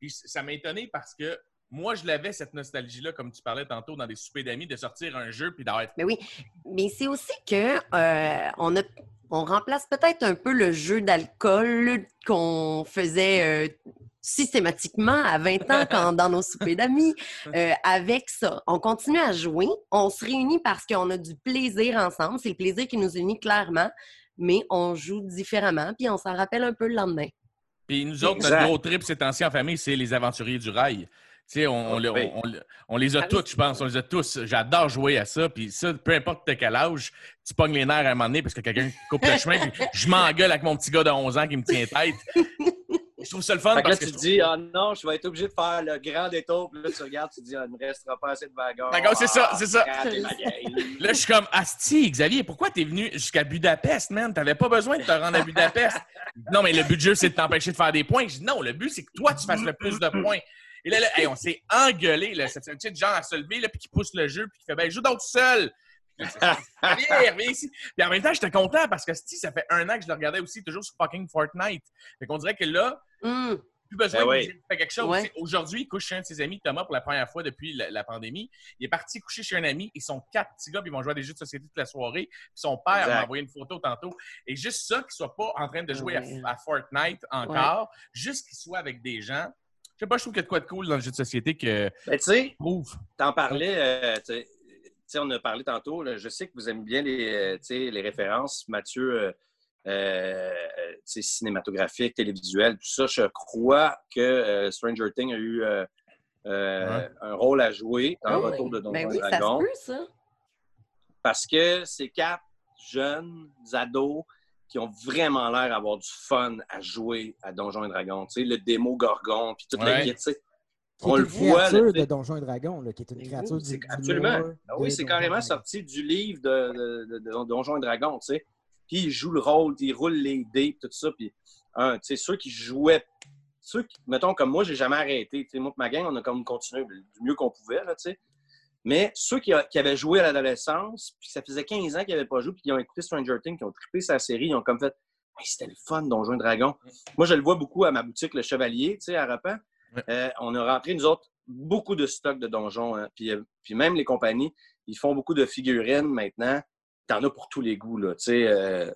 Puis ça m'a étonné parce que moi, je l'avais, cette nostalgie-là, comme tu parlais tantôt, dans des soupers d'amis, de sortir un jeu puis d'avoir. Mais oui, mais c'est aussi que euh, on, a, on remplace peut-être un peu le jeu d'alcool qu'on faisait euh, systématiquement à 20 ans quand, dans nos soupers d'amis euh, avec ça. On continue à jouer, on se réunit parce qu'on a du plaisir ensemble, c'est le plaisir qui nous unit clairement, mais on joue différemment, puis on s'en rappelle un peu le lendemain. Puis nous autres, notre gros trip ces temps-ci en famille, c'est les aventuriers du rail. Tu sais, on, on- Oui. on- on- on les a Ah tous, je pense. On les a tous. J'adore jouer à ça. Puis ça, peu importe de quel âge, tu pognes les nerfs à un moment donné parce que quelqu'un coupe le chemin. Puis je m'engueule avec mon petit gars de 11 ans qui me tient tête. Je trouve ça le fun Fait que là, parce que tu te dis, ah non, je vais être obligé de faire le grand détour. Puis là, tu regardes, tu te dis, ah, il ne me restera pas assez de wagons. Wagons, c'est ça, c'est ça. Ah. Là, je suis comme, Asti, Xavier, pourquoi t'es venu jusqu'à Budapest, man? T'avais pas besoin de te rendre à Budapest. non, mais le but du jeu, c'est de t'empêcher de faire des points. Je dis, non, le but, c'est que toi, tu fasses le plus de points. Et là, là, hey, on s'est engueulé, là. C'est un petit genre à se lever, là, puis qui pousse le jeu, puis qui fait, ben, joue donc tout seul. Viens, ici. Puis en même temps, j'étais content parce que, Asti, ça fait un an que je le regardais aussi, toujours sur fucking Fortnite. Fait qu'on dirait que là, Hum, plus besoin Ben de oui. faire quelque chose. Ouais. Aujourd'hui, il couche chez un de ses amis, Thomas, pour la première fois depuis la, la pandémie. Il est parti coucher chez un ami. Ils sont quatre petits gars, puis ils vont jouer à des jeux de société toute la soirée. Puis son père Exact. m'a envoyé une photo tantôt. Et juste ça, qu'il soit pas en train de jouer à- Ouais. à, Fortnite encore, juste qu'il soit avec des gens. Je sais pas, je trouve qu'il y a de quoi de cool dans le jeu de société que Ben, tu sais. T'en parlais, euh, tu sais, tu sais, on a parlé tantôt. là, je sais que vous aimez bien les, euh, les références, Mathieu, euh, euh, tu sais, cinématographiques, télévisuelles, tout ça. Je crois que euh, Stranger Things a eu euh, euh, Ouais. un rôle à jouer dans Ah le retour de Donjons Ben et oui, ça se Dragons. peut, ça. parce que c'est quatre jeunes ados qui ont vraiment l'air d'avoir du fun à jouer à Donjons et Dragons. Tu sais, le démo Gorgon, puis toute la Ouais. kit, tu sais. On est le une voit, là, créature tu de. Donjons et Dragons, là, qui est une créature oui, du, c'est- du absolument. Ah oui, c'est carrément Dragons. sorti du livre de, de- de- de Donjons et Dragons, tu sais. Puis il joue le rôle, il roule les dés, tout ça. Puis, hein, tu sais, ceux qui jouaient, ceux qui, mettons, comme moi, j'ai jamais arrêté. Tu sais, moi ma gang, on a comme continué du mieux qu'on pouvait, là, tu sais. Mais ceux qui, avaient joué à l'adolescence, puis ça faisait 15 ans qu'ils n'avaient pas joué, puis qui ont écouté Stranger Things, qui ont trippé sa série, ils ont comme fait Hey, c'était le fun, Donjons et Dragons. Moi, je le vois beaucoup à ma boutique Le Chevalier, tu sais, à Rapin. Ouais. Euh, on a rentré, nous autres, beaucoup de stocks de donjons. hein. Puis, euh, puis même les compagnies, ils font beaucoup de figurines maintenant. T'en as pour tous les goûts, là. Tu sais, euh,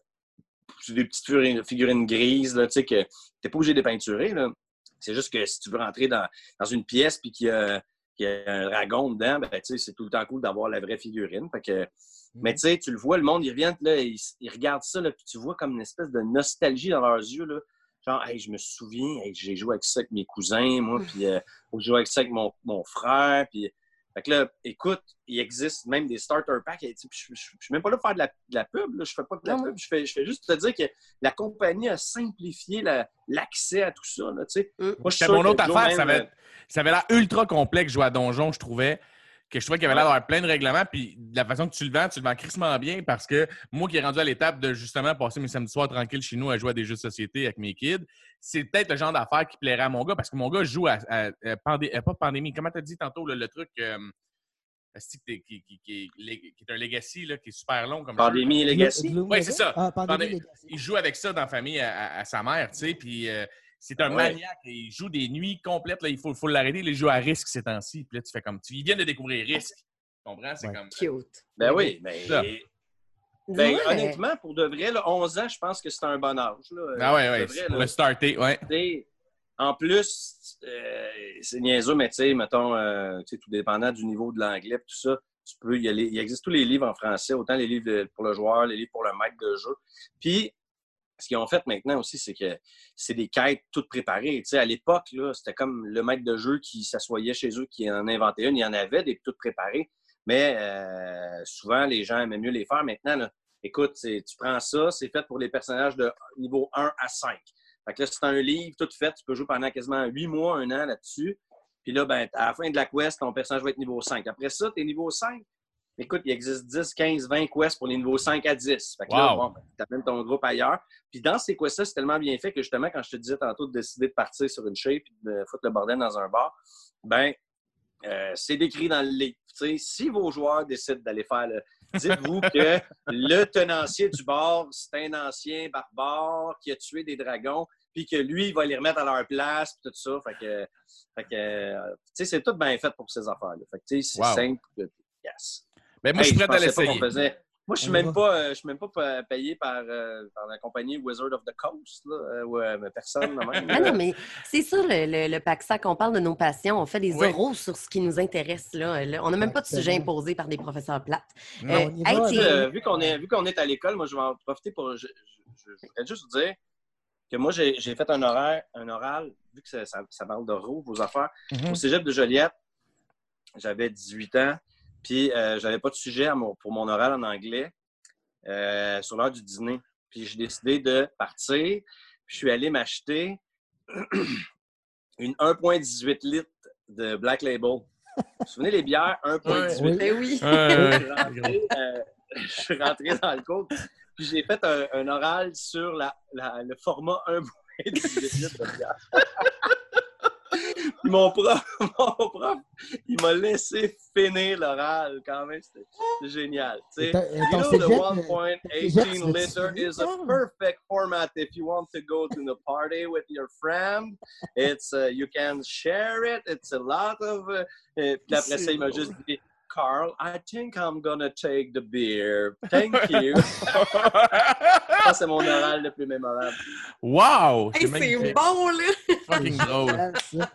c'est des petites figurines, figurines grises, là, tu sais, que t'es pas obligé de peinturer, là. C'est juste que si tu veux rentrer dans, dans une pièce puis qu'il y, a qu'il y a un dragon dedans, ben, tu sais, c'est tout le temps cool d'avoir la vraie figurine. Fait que, mais tu sais, tu le vois, le monde, ils reviennent, là, ils, ils regardent ça, là, puis tu vois comme une espèce de nostalgie dans leurs yeux, là. Genre, hey, je me souviens, hey, j'ai joué avec ça avec mes cousins, moi, puis euh, j'ai joué avec ça avec mon, mon frère, puis... Fait que là, écoute, il existe même des starter packs. et, Je ne suis même pas là pour faire de la, de la pub. Là. Je fais pas de la Non, pub. Je fais, je fais juste te dire que la compagnie a simplifié la- l'accès à tout ça. Là, tu sais. Mm. Moi, je suis mon autre affaire. même, Ça avait, euh, ça avait l'air ultra complexe jouer à Donjon, je trouvais. Que je trouvais qu'il y avait l'air d'avoir plein de règlements. Puis de la façon que tu le vends, tu le vends crissement bien parce que moi qui est rendu à l'étape de justement passer mes samedis soirs tranquilles chez nous à jouer à des jeux de société avec mes kids, c'est peut-être le genre d'affaire qui plairait à mon gars parce que mon gars joue à, à- à pandé- euh, pas pandémie. Comment t'as dit tantôt le, le truc euh, qui, qui- qui est, qui est un legacy là, qui est super long comme. Pandémie et Legacy? Legacy? c'est ça. Ah, Pandémie Pandémie. Legacy. il joue avec ça dans la famille à, à- à sa mère, tu sais, puis euh, c'est un Ah ouais. maniaque. et Il joue des nuits complètes, là, il faut, faut l'arrêter. Il joue à risque ces temps-ci. Puis là, tu fais comme... Tu, ils viennent de découvrir risque. Tu comprends? C'est Ouais. comme... Cute. Ben oui, mais. Ça. Ben, Dis-moi, honnêtement, pour de vrai, là, 11 ans, je pense que c'est un bon âge. Là, Ah ouais, ouais, vrai, pour là. le starter, ouais. En plus, euh, c'est niaiseux, mais tu sais, mettons, euh, tu sais, tout dépendant du niveau de l'anglais, tout ça, tu peux, il, y a les- il existe tous les livres en français, autant les livres de- pour le joueur, les livres pour le maître de jeu. Puis, ce qu'ils ont fait maintenant aussi, c'est que c'est des quêtes toutes préparées. À l'époque, c'était comme le maître de jeu qui s'assoyait chez eux, qui en inventait une. Il y en avait des toutes préparées, mais euh, souvent, les gens aimaient mieux les faire. Maintenant, écoute, tu prends ça, c'est fait pour les personnages de niveau 1 à 5. Fait que là, c'est un livre tout fait. Tu peux jouer pendant quasiment 8 mois, un an là-dessus. Puis là, ben, à la fin de la quest, ton personnage va être niveau 5. Après ça, tu es niveau 5. Écoute, il existe 10, 15, 20 quests pour les niveaux 5 à 10. Fait que là, bon, tu amènes ton groupe ailleurs. Puis dans ces quests-là, c'est tellement bien fait que justement, quand je te disais tantôt de décider de partir sur une shape et de foutre le bordel dans un bar, ben, euh, c'est décrit dans le sais, si vos joueurs décident d'aller faire le. Dites-vous que le tenancier du bar, c'est un ancien barbare qui a tué des dragons, puis que lui, il va les remettre à leur place, puis tout ça. Fait que, fait que euh, tu sais, c'est tout bien fait pour ces affaires-là. Fait que, tu sais, c'est Wow. simple. Yes. Ben, moi, Hey, je suis prêt à l'essayer. Moi, je suis même pas, je suis même pas pa- payé par, euh, par la compagnie Wizard of the Coast, là, euh, ou euh, personne même. Ah non, mais c'est ça le, le, le PACSAC. On parle de nos passions. On fait des Oui. euros sur ce qui nous intéresse. Là. Là, on n'a même pas de sujet imposé par des professeurs plates. Euh, hey. Euh, vu qu'on est, vu qu'on est à l'école, moi, je vais en profiter pour. Je, je- je voudrais juste vous dire que moi, j'ai j'ai fait un horaire, un oral, vu que ça, ça, ça parle de roue, vos affaires, Mhm. au cégep de Joliette. J'avais 18 ans, puis euh, j'avais pas de sujet à mon- pour mon oral en anglais euh, sur l'heure du dîner. Puis j'ai décidé de partir. Puis je suis allé m'acheter une 1,18 litres de Black Label. Vous vous souvenez les bières? 1,18 Oui. Ben oui. Ouais, je suis rentré, euh, je suis rentré dans le cours, puis j'ai fait un, un oral sur la, la- le format 1,18 litres de bière. Puis mon prof, mon prof, il m'a laissé finir l'oral quand même. C'était génial. tu sais. You know, the euh, cégep, 1.18 tu l'as liter is a perfect format if you want to go to a party with your friend. It's uh, you can share it. It's a lot of. Uh, euh, puis après ça, il m'a juste dit, Carl, I think I'm gonna take the beer. Thank you. Ça, c'est mon oral le plus mémorable. Wow! Hey, c'est bon, là! Fucking drôle.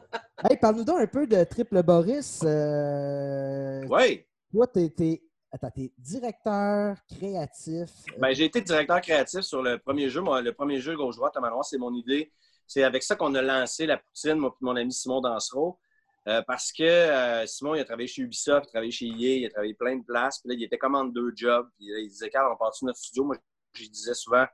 Hey, parle-nous donc un peu de Triple Boris. Euh, Oui. Toi, t'es, t'es- attends, t'es directeur créatif. Ben, j'ai été directeur créatif sur le premier jeu. Moi, le premier jeu gauche-droite à Manoir, c'est mon idée. C'est avec ça qu'on a lancé la poutine, moi et mon ami Simon Dansereau. Euh, parce que euh, Simon, il a travaillé chez Ubisoft, il a travaillé chez EA, il a travaillé plein de places. Puis là, il était comme en deux jobs. Puis là, il disait, Carl, on part sur notre studio? Moi, je disais souvent,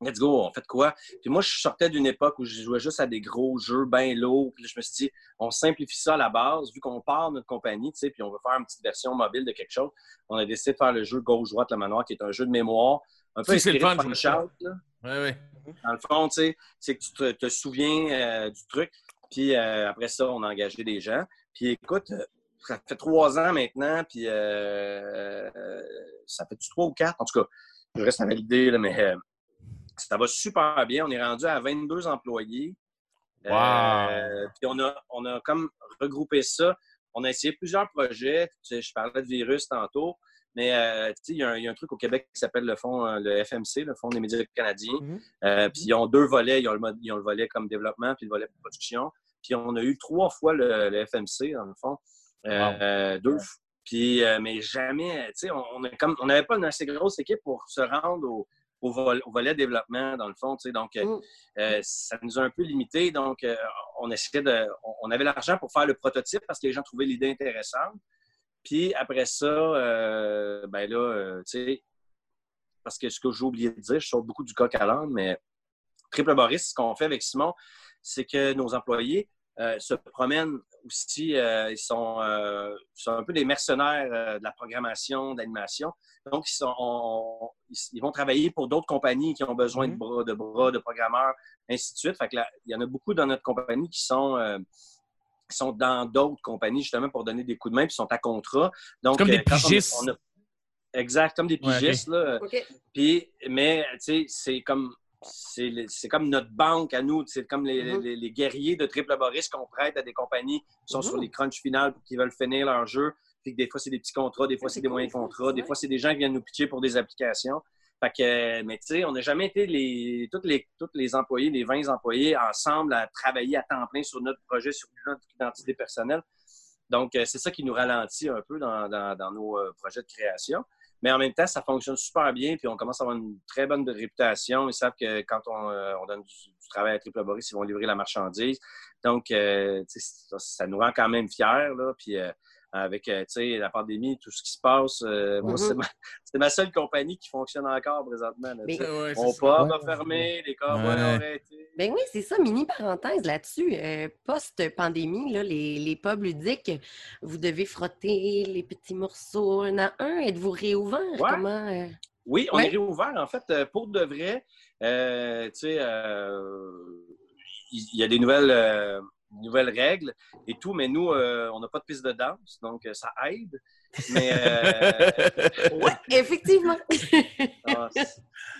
let's go, on fait de quoi? Puis moi, je sortais d'une époque où je jouais juste à des gros jeux bien lourds. Puis là, je me suis dit, on simplifie ça à la base, vu qu'on part de notre compagnie, tu sais, puis on veut faire une petite version mobile de quelque chose. On a décidé de faire le jeu Gauche-Droite, la manoir, qui est un jeu de mémoire. Un peu le inspiré de là. Ouais, ouais. Dans le fond, tu sais, c'est que tu te, te souviens euh, du truc. Puis euh, après ça, on a engagé des gens. Puis écoute, euh, ça fait trois ans maintenant, puis euh, ça fait trois ou quatre, en tout cas, je reste à valider, là, mais ça va super bien. On est rendu à 22 employés. Wow. Euh, puis on a, on a comme regroupé ça. On a essayé plusieurs projets. Je parlais de virus tantôt. Mais euh, il y, a un- il y a un truc au Québec qui s'appelle le fonds, euh, le FMC, le Fonds des médias canadiens. Mhm. Euh, puis ils ont deux volets. Ils ont, le, mode- ils ont le volet comme développement puis le volet production. Puis on a eu trois fois le, le FMC, dans le fond. Euh, Wow. deux. Puis, mais jamais, tu sais, on n'avait pas une assez grosse équipe pour se rendre au, au, vol- au volet développement, dans le fond, tu sais. Donc, Mm. ça nous a un peu limité. Donc, on essayait de. On, on avait l'argent pour faire le prototype parce que les gens trouvaient l'idée intéressante. Puis après ça, euh, ben là, euh, tu sais, parce que ce que j'ai oublié de dire, je sors beaucoup du coq à l'âne, mais Triple Boris, ce qu'on fait avec Simon, c'est que nos employés euh, se promènent aussi, euh, ils, sont, euh, un peu des mercenaires de la programmation, d'animation. Donc, ils, sont, on- ils, vont travailler pour d'autres compagnies qui ont besoin de Mhm. bras, de bras, de programmeurs, ainsi de suite. Fait que là, il y en a beaucoup dans notre compagnie qui sont, qui sont dans d'autres compagnies, justement, pour donner des coups de main, puis sont à contrat. Donc, Comme des euh, quand on a- pigistes. on a- Exact, comme des Ouais, pigistes. là. Puis, mais, tu sais, c'est comme, c'est comme notre banque à nous. C'est comme les, Mhm. les- les guerriers de Triple Boris qu'on prête à des compagnies qui sont sur les crunchs finales pour qu'ils veulent finir leur jeu. Puis que des fois, c'est des petits contrats, des fois, c'est des cool, moyens contrats, des fois, c'est des gens qui viennent nous pitcher pour des applications. Fait que, mais tu sais, on n'a jamais été les, tous les, tous les employés, les 20 employés ensemble à travailler à temps plein sur notre projet, sur notre identité personnelle. Donc, euh, c'est ça qui nous ralentit un peu dans, dans- nos euh, projets de création. Mais en même temps, ça fonctionne super bien, puis on commence à avoir une très bonne réputation. Ils savent que quand on, euh, on donne du, travail à Triple Boris, ils vont livrer la marchandise. Donc, ça, ça nous rend quand même fiers. Là, puis, avec euh, tu sais, la pandémie, tout ce qui se passe, euh, moi, Mhm. c'est ma, seule compagnie qui fonctionne encore présentement. là, Mais-. Ouais, a fermé, les cowboys Ouais. ont arrêté. Ben oui, c'est ça, mini parenthèse là-dessus. Euh, Post-pandémie, là, les, les pubs ludiques, vous devez frotter les petits morceaux un à un. Êtes-vous réouvert? Ouais. Comment? euh, Oui, on Ouais. est réouvert. En fait, pour de vrai, euh, tu sais, euh, il y a des nouvelles, euh, nouvelles règles et tout, mais nous, euh, on n'a pas de piste de danse, donc euh, ça aide. Mais, euh, Ouais, effectivement. ah,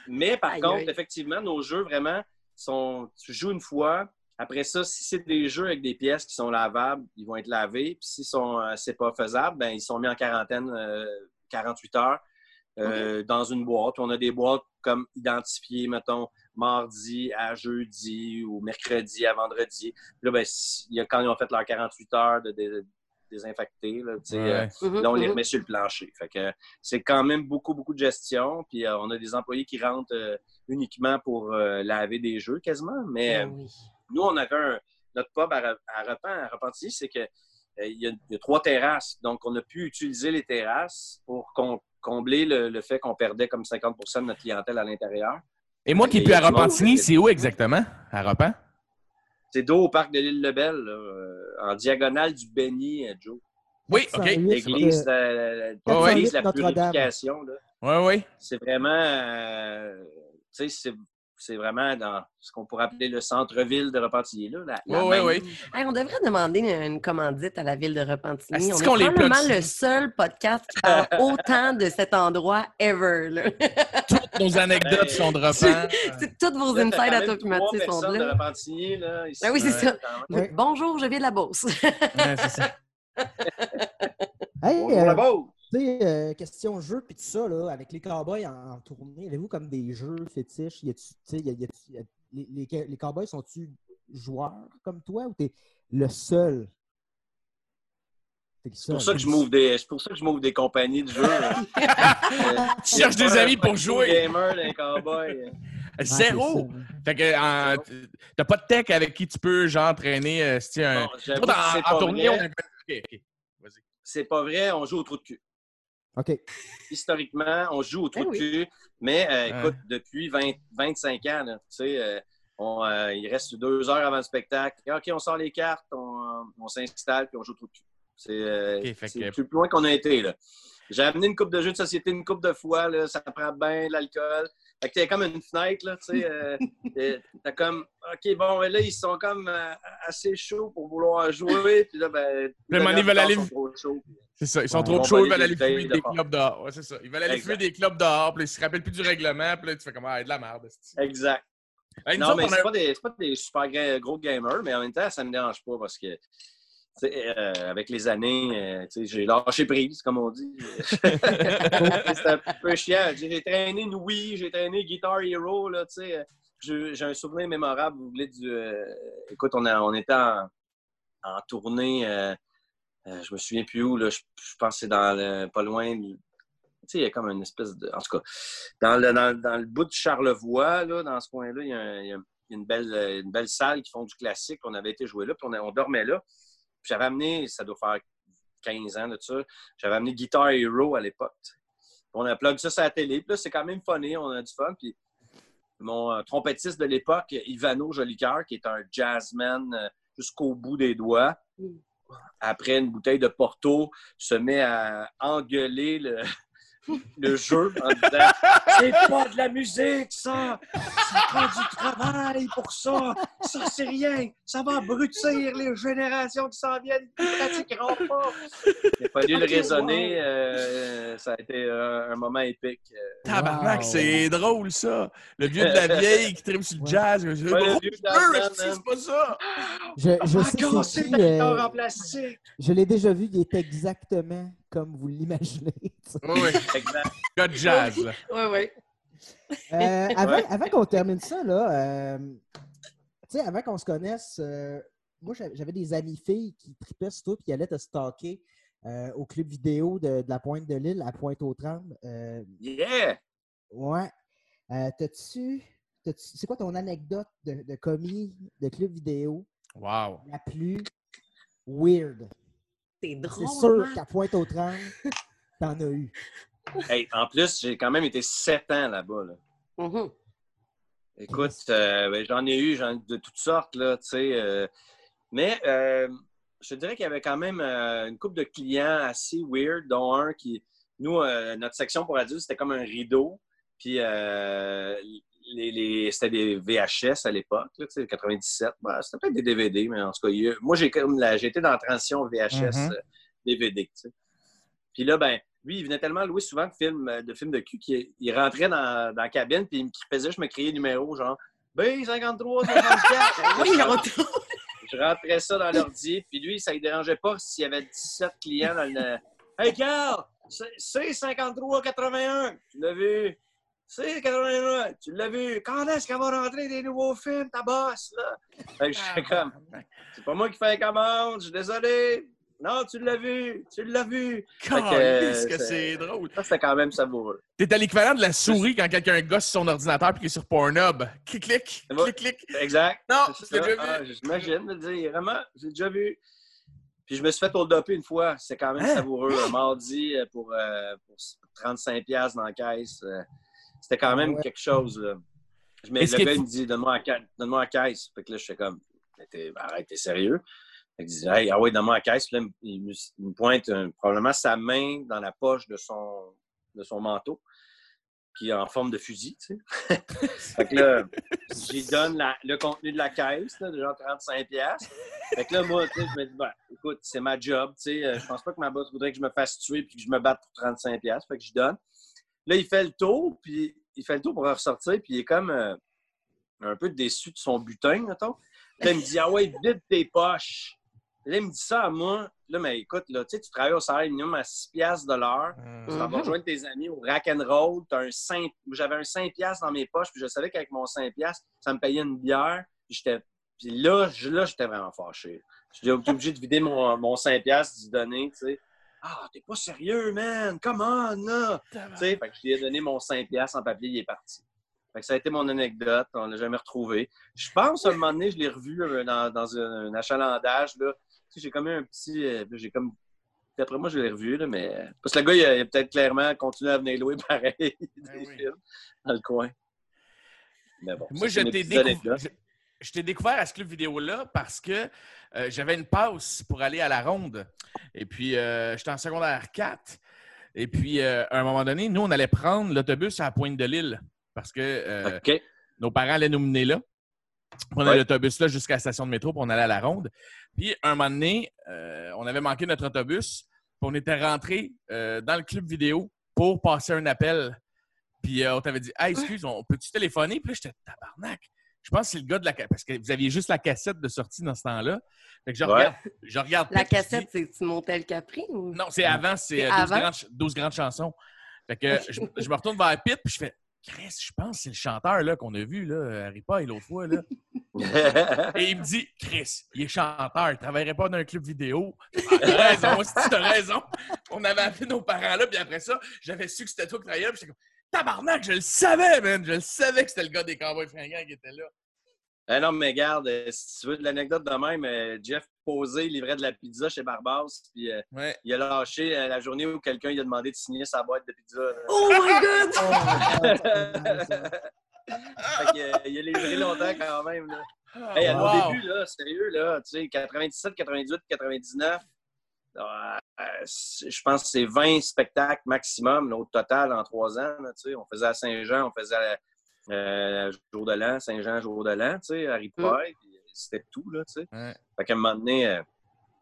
mais par Aïe, contre, aïe. effectivement, nos jeux vraiment sont. Tu joues une fois. Après ça, si c'est des jeux avec des pièces qui sont lavables, ils vont être lavés. Puis si sont, c'est pas faisable, ben, ils sont mis en quarantaine euh, 48 heures dans une boîte. On a des boîtes comme identifiées, mettons, mardi à jeudi ou mercredi à vendredi. Puis là, ben, si- il y a, quand ils ont fait leurs 48 heures de, dé- désinfecter, là, euh, Ouais. Mhm, Là, on les mhm. remet sur le plancher. Fait que c'est quand même beaucoup, beaucoup de gestion. Puis euh, on a des employés qui rentrent euh, uniquement pour euh, laver des jeux quasiment. Mais oui. nous, on avait un, notre pub à, à Repent, à Repentigny, c'est que il y, a, il y a trois terrasses. Donc, on a pu utiliser les terrasses pour com- combler le, le fait qu'on perdait comme 50% de notre clientèle à l'intérieur. Et moi qui est plus a à Repentigny, c'est- où exactement? À Repent? C'est dos au parc de l'île Lebel, là, euh, en diagonale du Benny, euh, Joe. Oui, OK. 408, L'église, euh, la, la 408 Notre-Dame. purification. Là. Oui, oui. c'est vraiment, euh, tu sais, c'est, vraiment dans ce qu'on pourrait appeler le centre-ville de Repentigny. Là, la- la Oui, oui, même- oui. Hey, on devrait demander une, commandite à la ville de Repentigny. Est-ce on est les probablement le seul podcast qui parle autant de cet endroit ever. là. Toutes nos anecdotes Ben, sont de Repent. C'est toutes vos Là, quand à toi Mathieu sont de là. Repentigny, là, ici. Ah oui, c'est ça. Bonjour, je viens de la Beauce. Ouais, c'est ça. Hey, Bonjour, la euh, Beauce. Tu sais, euh, question jeu, puis tout ça, là, avec les cowboys en, en tournée, avez-vous comme des jeux fétiches? Y a-tu- tu sais, y a- y a-tu- y a- les, les, les cowboys sont-tu joueurs comme toi ou t'es le seul? C'est pour ça que je m'ouvre des, c'est pour ça que je m'ouvre des compagnies de jeux. Euh, Tu cherches des amis pour jouer. gamer d'un cowboy. Ouais, c'est Zéro! Fait que t'as pas de tech avec qui tu peux genre traîner euh, si tu un. Non, en, c'est en pas tournée, vrai. on a. Vas-y. C'est pas vrai, on joue au trou de cul. OK. Historiquement, on joue au trou Eh de oui. cul, mais euh, Ouais. écoute, depuis 20, 25 ans, là, tu sais, euh, on, euh, il reste deux heures avant le spectacle. OK, on sort les cartes, on, on s'installe, puis on joue au trou de cul. C'est euh, que- plus loin qu'on a été. là. J'ai amené une coupe de jeux de société une coupe de fois, là, ça prend bien de l'alcool. Fait que t'as comme une fenêtre, là, tu sais. euh, t'as comme, OK, bon, mais là, ils sont comme euh, assez chauds pour vouloir jouer. Puis là, ben, Le ils veulent aller- sont trop chauds. C'est ça, ils sont Ouais. trop chauds, ils veulent aller fumer des clubs dehors. Ouais, c'est ça. Ils veulent aller Exact. fumer des clubs dehors, puis là, ils se rappellent plus du règlement, puis là, tu fais comme, ah, de la merde. Exact. Non, autres, mais c'est pas, des, c'est pas des super gros gamers, mais en même temps, ça me dérange pas parce que, euh, avec les années, euh, j'ai lâché prise, comme on dit. c'est un peu chiant. J'ai traîné une Wii, j'ai traîné Guitar Hero, là, J'ai un souvenir mémorable, vous voulez, du... euh, écoute, on, a- on était en, en tournée, je me souviens plus où, là, je, je pense que c'est dans le, pas loin, tu sais, il y a comme une espèce de... En tout cas, dans le, dans, dans le bout de Charlevoix, là, dans ce coin-là, il y a, un- il y a une, belle, une belle salle qui font du classique. On avait été jouer là, puis on dormait là. J'avais amené, ça doit faire 15 ans de ça, j'avais amené Guitar Hero à l'époque. On a plug ça sur la télé. Puis là, c'est quand même funny, on a du fun. Puis mon euh, trompettiste de l'époque, Ivano Jolicoeur, qui est un jazzman euh, jusqu'au bout des doigts, Mm. après une bouteille de Porto, se met à engueuler le, le jeu en disant C'est pas de la musique, ça! Ça prend du travail pour ça! Ça, c'est rien! Ça va abrutir les générations qui s'en viennent qui ne pratiqueront pas! Il a fallu le raisonner. euh, ça a été euh, un moment épique. euh. Tabarnak, Wow. c'est drôle, ça. Le vieux de la vieille qui tripe sur le Ouais. jazz. Ouais, le Gros man. c'est pas ça. Je, je Ah, sais c'est casser qui, ta guitare euh, en plastique! je l'ai déjà vu, il est exactement comme vous l'imaginez. Oui, oui. Exact. Gars de jazz, là. Oui, oui. Euh, avant Ouais. avant qu'on termine ça, là, euh, tu sais, avant qu'on se connaisse, euh, moi, j'avais des amies filles qui tripaient sur toi et qui allaient te stalker euh, au club vidéo de, de la Pointe de l'Île à Pointe-aux-Trembles. Euh, Yeah! ouais. Euh, T'as-tu. t'as-tu- C'est quoi ton anecdote de, de commis de club vidéo? Wow. la plus weird? C'est drôle. C'est sûr hein? qu'à Pointe-aux-Trembles, t'en as eu. Hey, en plus, j'ai quand même été sept ans là-bas. Là. Mhm. Écoute, euh, ben, j'en ai eu j'en- de toutes sortes, là, tu sais. euh, mais euh, je te dirais qu'il y avait quand même euh, une couple de clients assez weird, dont un qui. Nous, euh, notre section pour adultes, c'était comme un rideau. Puis euh, les, les- c'était des VHS à l'époque, là, tu sais, 97. Ben, c'était peut-être des DVD, mais en tout cas, moi, j'ai comme la- été dans la transition VHS Mhm. euh. Puis là, ben, lui, il venait tellement louer souvent de films euh, de, films de cul qu'il il rentrait dans, dans la cabine, puis il me faisait, je me criais numéro, genre B53, 54. Oui, on Je rentrais ça dans l'ordi, puis lui, ça ne dérangeait pas s'il y avait 17 clients dans le. Hey, Carl, c'est- c'est 53-81. Tu l'as vu? C'est 81. Tu l'as vu? Quand est-ce qu'elle va rentrer des nouveaux films, ta bosse, là? Fait que je fais comme. C'est pas moi qui fais la commande, je suis désolé. Non, tu l'as vu, tu l'as vu. Calisse que c'est- drôle. Ça, c'était quand même savoureux. T'es à l'équivalent de la souris quand quelqu'un gosse sur son ordinateur puis qu'il est sur Pornhub. Clic, clic, clic, clic. Exact. Non, C'est déjà vu. Ah, J'imagine de dire. Vraiment, j'ai déjà vu. Puis je me suis fait hold-upper une fois. C'est quand même Hein? savoureux. Un mardi euh, pour, euh, pour 35$ dans la caisse. euh, C'était quand même ouais. quelque chose. Là. Je me, le gars, il me dit Donne-moi la, caisse. Fait que là, je fais comme Arrête, t'es sérieux? Qu'il dit Hey, ah ouais, donne-moi la caisse. Puis là, il me, il me pointe euh, probablement sa main dans la poche de son, de son manteau, qui est en forme de fusil, tu sais. fait que là, j'y donne la- le contenu de la caisse, là, de genre 35$. piastres. Fait que là, moi, tu sais, je me dis, ben, écoute, c'est ma job, tu sais. euh, Je pense pas que ma boss voudrait que je me fasse tuer puis que je me batte pour 35$. piastres. Fait que je donne. Là, il fait le tour, puis il fait le tour pour ressortir, puis il est comme euh, un peu déçu de son butin, mettons. Puis là, il me dit, ah ouais, vide tes poches. Là, il me dit ça à moi. Là, mais écoute, là, tu sais, tu travailles au salaire minimum à 6 piastres de l'heure. Tu t'en vas Mhm. rejoindre tes amis au rack and roll. T'as un 5... J'avais un 5 piastres dans mes poches, puis je savais qu'avec mon 5 piastres, ça me payait une bière. Puis, j'étais... puis là, je- là, j'étais vraiment fâché. J'étais obligé de vider mon, mon 5 piastres, d'y donner, tu sais. Ah, t'es pas sérieux, man! Come on, là! Tu sais, fait que je lui ai donné mon 5 piastres en papier, il est parti. Fait que ça a été mon anecdote, on l'a jamais retrouvé. Je pense, à un moment donné, je l'ai revu euh, dans, dans un, achalandage, là. Tu sais, j'ai comme eu un petit... euh, j'ai comme... D'après moi, je l'ai revu, là, mais... Parce que le gars, il a, peut-être clairement continué à venir louer pareil des oui. films dans le coin. Mais bon, Moi, t'ai je t'ai découvert à ce club vidéo-là parce que euh, j'avais une passe pour aller à la ronde. Et puis, euh, j'étais en secondaire 4. Et puis, euh, à un moment donné, nous, on allait prendre l'autobus à la pointe de l'île parce que nos parents allaient nous mener là. On avait Ouais. l'autobus là jusqu'à la station de métro, puis on allait à la ronde. Puis, un moment donné, on avait manqué notre autobus, puis on était rentré dans le club vidéo pour passer un appel. Puis, on t'avait dit Ah, excuse, on peut-tu téléphoner? Puis là, j'étais tabarnak. Je pense que c'est le gars de la cassette. Parce que vous aviez juste la cassette de sortie dans ce temps-là. Fait que je Ouais. regarde, je regarde La cassette, c'est-tu Montel Capri? Ou... non, c'est avant, c'est C'est euh, 12, avant? grandes, ch- 12 grandes chansons. Fait que je, je me retourne vers Pete, puis je fais Chris, je pense que c'est le chanteur là, qu'on a vu là, à Ripa et l'autre fois. Là. Et il me dit Chris, il est chanteur, il travaillerait pas dans un club vidéo. Ah, T'as raison, si t'as raison. On avait appelé nos parents là, puis après ça, j'avais su que c'était toi qui travaillais, là, puis j'étais comme Tabarnak, je le savais, man! Je le savais que c'était le gars des Cowboys fringants qui était là. Eh non, mais regarde, euh, si tu veux de l'anecdote de même, euh, Jeff Posé livrait de la pizza chez Barbas, puis euh, Ouais. il a lâché euh, la journée où quelqu'un lui a demandé de signer sa boîte de pizza. là. Oh my God! Oh. Fait que, euh, il a livré longtemps quand même. Là. Ah, Hey, wow. Au début, là, sérieux, là, tu sais, 97, 98, 99, euh, euh, c'est- je pense que c'est 20 spectacles maximum au total en trois ans. là, tu sais. on faisait à Saint-Jean, on faisait à euh, Jour de l'An, Saint-Jean, Jour de l'An, tu sais, à Ripaille, puis c'était tout, là, tu sais. Ouais. Fait qu'à un moment donné, euh,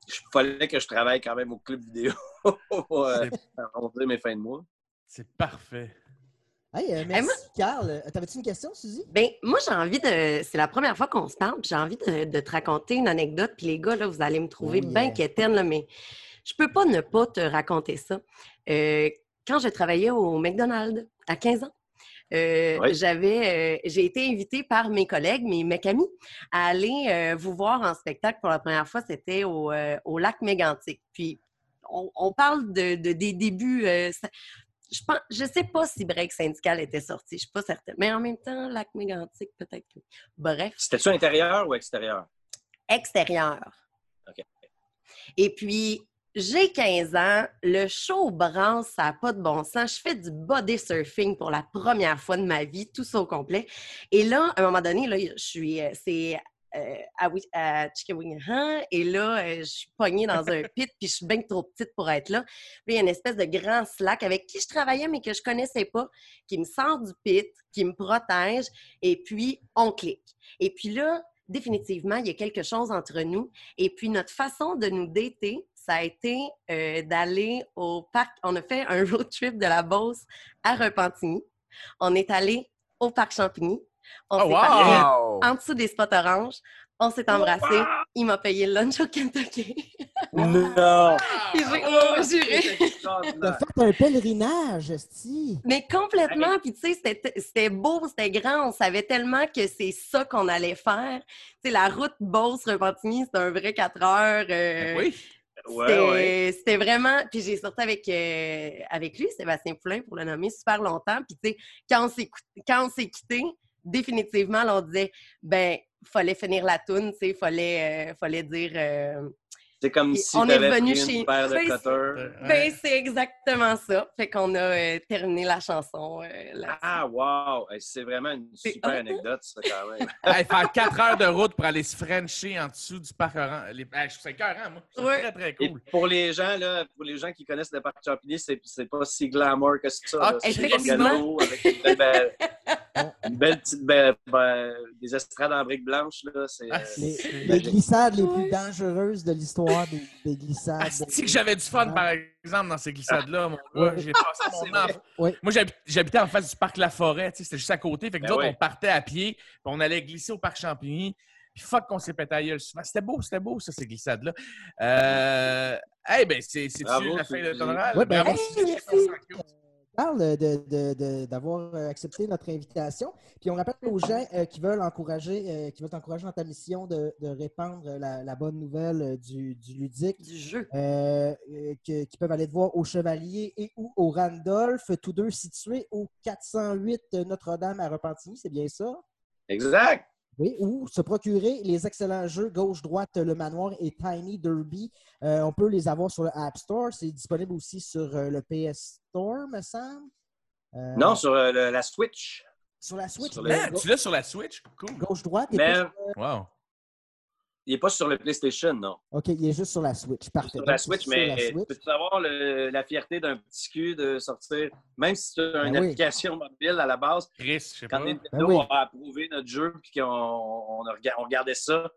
il fallait que je travaille quand même au club vidéo pour euh, C'est- arrondir mes fins de mois. C'est parfait. Hey, euh, merci, moi- Carl. Euh, T'avais-tu une question, Suzy? Ben, moi, j'ai envie de. C'est la première fois qu'on se parle, j'ai envie de, de te raconter une anecdote. Puis les gars, là, vous allez me trouver bien yeah. quétaine, là, mais je peux pas ne pas te raconter ça. Euh, quand je travaillais au McDonald's à 15 ans, euh, Oui. j'avais, euh, j'ai été invitée par mes collègues, mes mecs amis, à aller euh, vous voir en spectacle pour la première fois. C'était au, au lac Mégantic. Puis, on, on parle de, de- des débuts. ça- je pense, je sais pas si Break Syndical était sorti, je suis pas certaine. Mais en même temps, lac Mégantic, peut-être. que- Bref C'était-tu intérieur ou extérieur? extérieur. OK. Et puis, j'ai 15 ans, le show branche, ça n'a pas de bon sens. Je fais du body surfing pour la première fois de ma vie, tout ça au complet. Et là, à un moment donné, là, je suis, euh, c'est euh, à, à Chickawingahan, et là, euh, je suis pognée dans un pit, puis je suis bien trop petite pour être là. Puis il y a une espèce de grand slack avec qui je travaillais, mais que je connaissais pas, qui me sort du pit, qui me protège, et puis on clique. Et puis là, définitivement, il y a quelque chose entre nous. Et puis, notre façon de nous dater, ça a été euh, d'aller au parc. On a fait un road trip de la Beauce à Repentigny. On est allé au parc Champigny. On Oh, s'est wow! en dessous des spots oranges. On s'est embrassés. Il m'a payé le lunch au Kentucky. Non! J'ai- oh, juré. T'as fait un pèlerinage, Esti. Mais complètement. Puis, tu sais, c'était- c'était beau, c'était grand. On savait tellement que c'est ça qu'on allait faire. Tu sais, la route Beauce-Repentigny, c'est un vrai 4 heures. euh, Ben oui. C'était vraiment. Puis j'ai sorti avec, euh, avec lui, Sébastien Poulain, pour le nommer, super longtemps. Puis tu sais, quand on s'est quitté, définitivement, on disait, ben, fallait finir la toune, tu sais, fallait, euh, fallait dire. euh, C'est comme Puis si on est revenu pris chez- une paire de Ben, cutters. Ben, c'est exactement ça. Fait qu'on a euh, terminé la chanson. euh, là. Ah, wow! Hey, C'est vraiment une super anecdote, ça, quand même. Hey, faire 4 heures de route pour aller se frencher en dessous du parc orange. Les... Hey, je trouve ça écœurant, moi. C'est Ouais. très, très Et cool. pour les gens, là, pour les gens qui connaissent le parc Champigny, c'est, c'est pas si glamour que ça. Ah, effectivement. organo avec une belle, belle- une belle petite belle- ben, des estrades en briques blanches. Là, c'est, Ah, euh, Les, c'est- les glissades les plus dangereuses de l'histoire des, des glissades. Ah, c'est que j'avais du fun, par exemple, dans ces glissades-là, mon gars? J'ai passé mon. Ouais. Moi, j'habit- j'habitais en face du parc La Forêt, tu sais, c'était juste à côté. Fait que Ben nous autres, on partait à pied, puis on allait glisser au parc Champigny. Puis fuck qu'on s'est pété à gueule. C'était beau, c'était beau, ça, ces glissades-là. Euh... Hey, ben, c'est c'est Bravo, la fin de ton oral. Ben, Bravo. merci. Carl, de- de- de- d'avoir accepté notre invitation. Puis on rappelle aux gens euh, qui veulent encourager, euh, qui veulent t'encourager dans ta mission de, de répandre la, la bonne nouvelle euh, du, du ludique, Du jeu. euh, que- qui peuvent aller te voir au Chevalier et ou au Randolph, tous deux situés au 408 Notre-Dame à Repentigny, c'est bien ça? Exact. Oui, ou se procurer les excellents jeux Gauche-Droite, Le Manoir et Tiny Derby. Euh, on peut les avoir sur le App Store. C'est disponible aussi sur le PS Store, me semble. Euh, Non, sur euh, le- la Switch. sur la Switch. sur le Ah, tu l'as sur la Switch? Cool. Gauche-droite. et Mais pas- Wow. il n'est pas sur le PlayStation, non. OK, il est juste sur la Switch. Parfait. Sur la Switch, sur mais peux-tu avoir le- la fierté d'un petit cul de sortir, même si c'est une Ben oui. application mobile à la base, Chris, je sais pas. quand Nintendo Ben oui. a approuvé notre jeu puis qu'on on regardait ça,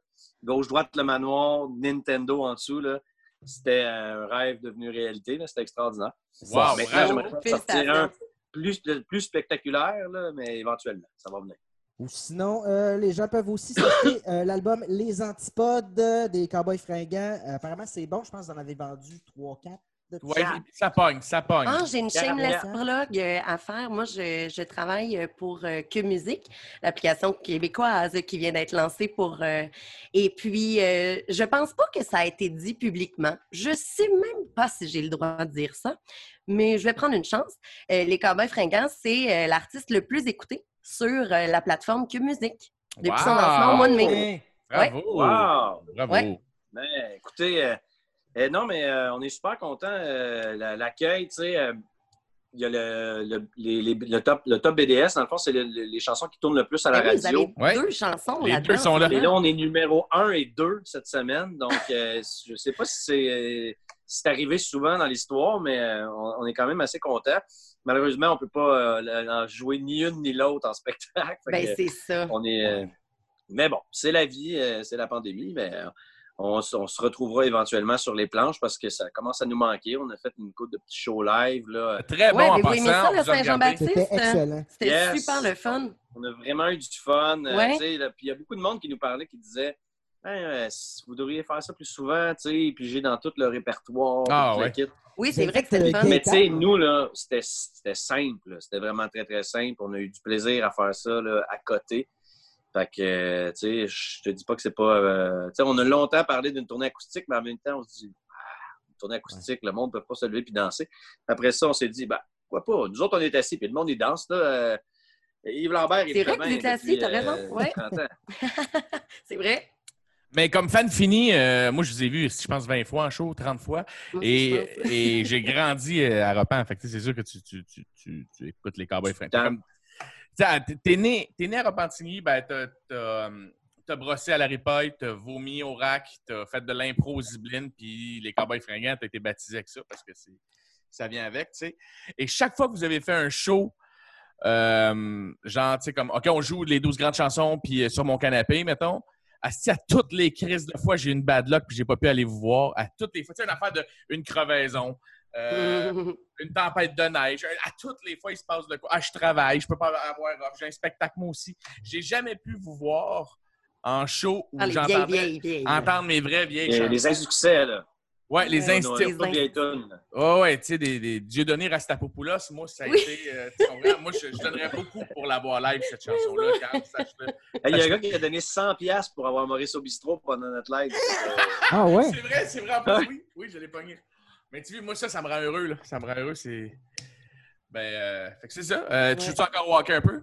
gauche-droite, le manoir, Nintendo en dessous, là, c'était un rêve devenu réalité. C'était extraordinaire. Wow, Maintenant, j'aimerais sortir un plus, plus spectaculaire, là, mais éventuellement, ça va venir. Ou sinon, euh, les gens peuvent aussi s'acheter euh, l'album Les Antipodes euh, des Cowboys Fringants. Apparemment, c'est bon. Je pense que vous en avez vendu 3-4 de Ouais, ça. pogne, ça pogne. Ah, j'ai une shameless plug euh, à faire. Moi, je, je travaille euh, pour euh, Que Musique, l'application québécoise qui vient d'être lancée pour. euh, et puis, euh, je pense pas que ça a été dit publiquement. Je sais même pas si j'ai le droit de dire ça, mais je vais prendre une chance. Euh, les Cowboys Fringants, c'est euh, l'artiste le plus écouté sur euh, la plateforme Que Musique depuis son lancement au mois de mai. Ouais. Bravo. Wow! Bravo. Ouais. Ben, écoutez, euh, euh, non, mais euh, on est super contents. euh, la- L'accueil, tu sais, euh, il y a le, le, les- les- le top, le top BDS, dans le fond, c'est le- le- les chansons qui tournent le plus à la Ben oui, vous radio. avez Ouais. deux chansons Les deux sont là. Et là, on est numéro 1 et 2 cette semaine. Donc, euh, je ne sais pas si c'est euh, si arrivé souvent dans l'histoire, mais euh, on, on est quand même assez contents. Malheureusement, on ne peut pas euh, en jouer ni une ni l'autre en spectacle. Ben, c'est ça. on est, euh, mais bon, c'est la vie, euh, c'est la pandémie. Mais euh, on, se retrouvera éventuellement sur les planches parce que ça commence à nous manquer. On a fait une couple de petits shows live. Là. Très bon Ouais, en aimé ça, passant. le on vous a regardé. Saint-Jean-Baptiste? C'était excellent. C'était Yes. super le fun. On a vraiment eu du fun. euh, Ouais. tu sais, là, Puis il y a beaucoup de monde qui nous parlait, qui disait Hey, vous devriez faire ça plus souvent, tu sais, puis j'ai dans tout le répertoire. Ah, le ouais. Oui, c'est vrai que c'était le fun. Mais tu sais, nous, là, c'était c'était simple. C'était vraiment très, très simple. On a eu du plaisir à faire ça là, à côté. Fait que, euh, tu sais, je te dis pas que c'est pas. euh, tu sais, on a longtemps parlé d'une tournée acoustique, mais en même temps, on se dit, ah, une tournée acoustique, le monde ne peut pas se lever puis danser. Après ça, on s'est dit, bah, pourquoi pas? Nous autres, on est assis, puis le monde, il danse, là. euh, Yves Lambert, il C'est vrai que vous assis, t'as raison, euh, ouais. 30 ans. C'est vrai. Mais comme fan fini, euh, moi, je vous ai vu, je pense, 20 fois en show, 30 fois. Moi, Et, et j'ai grandi euh, à Repan. Fait que, tu sais, c'est sûr que tu, tu, tu, tu, tu écoutes les Cowboys Fringants. Comme- T'es t'es né, né à Repentigny, ben, t'as hum, brossé à la ripaille, t'as vomi au rack, t'as fait de l'impro aux Ziblines, puis les Cowboys Fringants, t'as été baptisé avec ça parce que ça vient avec, tu sais. Et chaque fois que vous avez fait un show, euh, genre, tu sais, comme, OK, on joue les 12 grandes chansons, puis euh, sur mon canapé, mettons. À toutes les crises de fois, j'ai une bad luck, puis j'ai pas pu aller vous voir. À toutes les fois, tu sais, une affaire de une crevaison, euh, une tempête de neige. À toutes les fois, il se passe de quoi. Ah, je travaille, je peux pas avoir off, j'ai un spectacle moi aussi. J'ai jamais pu vous voir en show où Ah, j'entendais entendre mes vraies vieilles Les, chansons. les insuccès, là. Ouais, les Ouais, instits. Oh, ouais, tu sais, des, des Dieudonné Rastapopoulos, moi, ça a Oui. été. euh, tu comprends? moi, je, je donnerais beaucoup pour l'avoir live, cette chanson-là, Il y a un gars qui a donné 100$ piastres pour avoir Maurice au bistrot pendant notre live. Ah ouais? C'est vrai, c'est vrai. Oui, oui, je l'ai pogné. Mais tu vois, moi, ça, ça me rend heureux, là. Ça me rend heureux, c'est. Ben, euh, fait que c'est ça. Euh, Tu Ouais. joues encore au hockey un peu?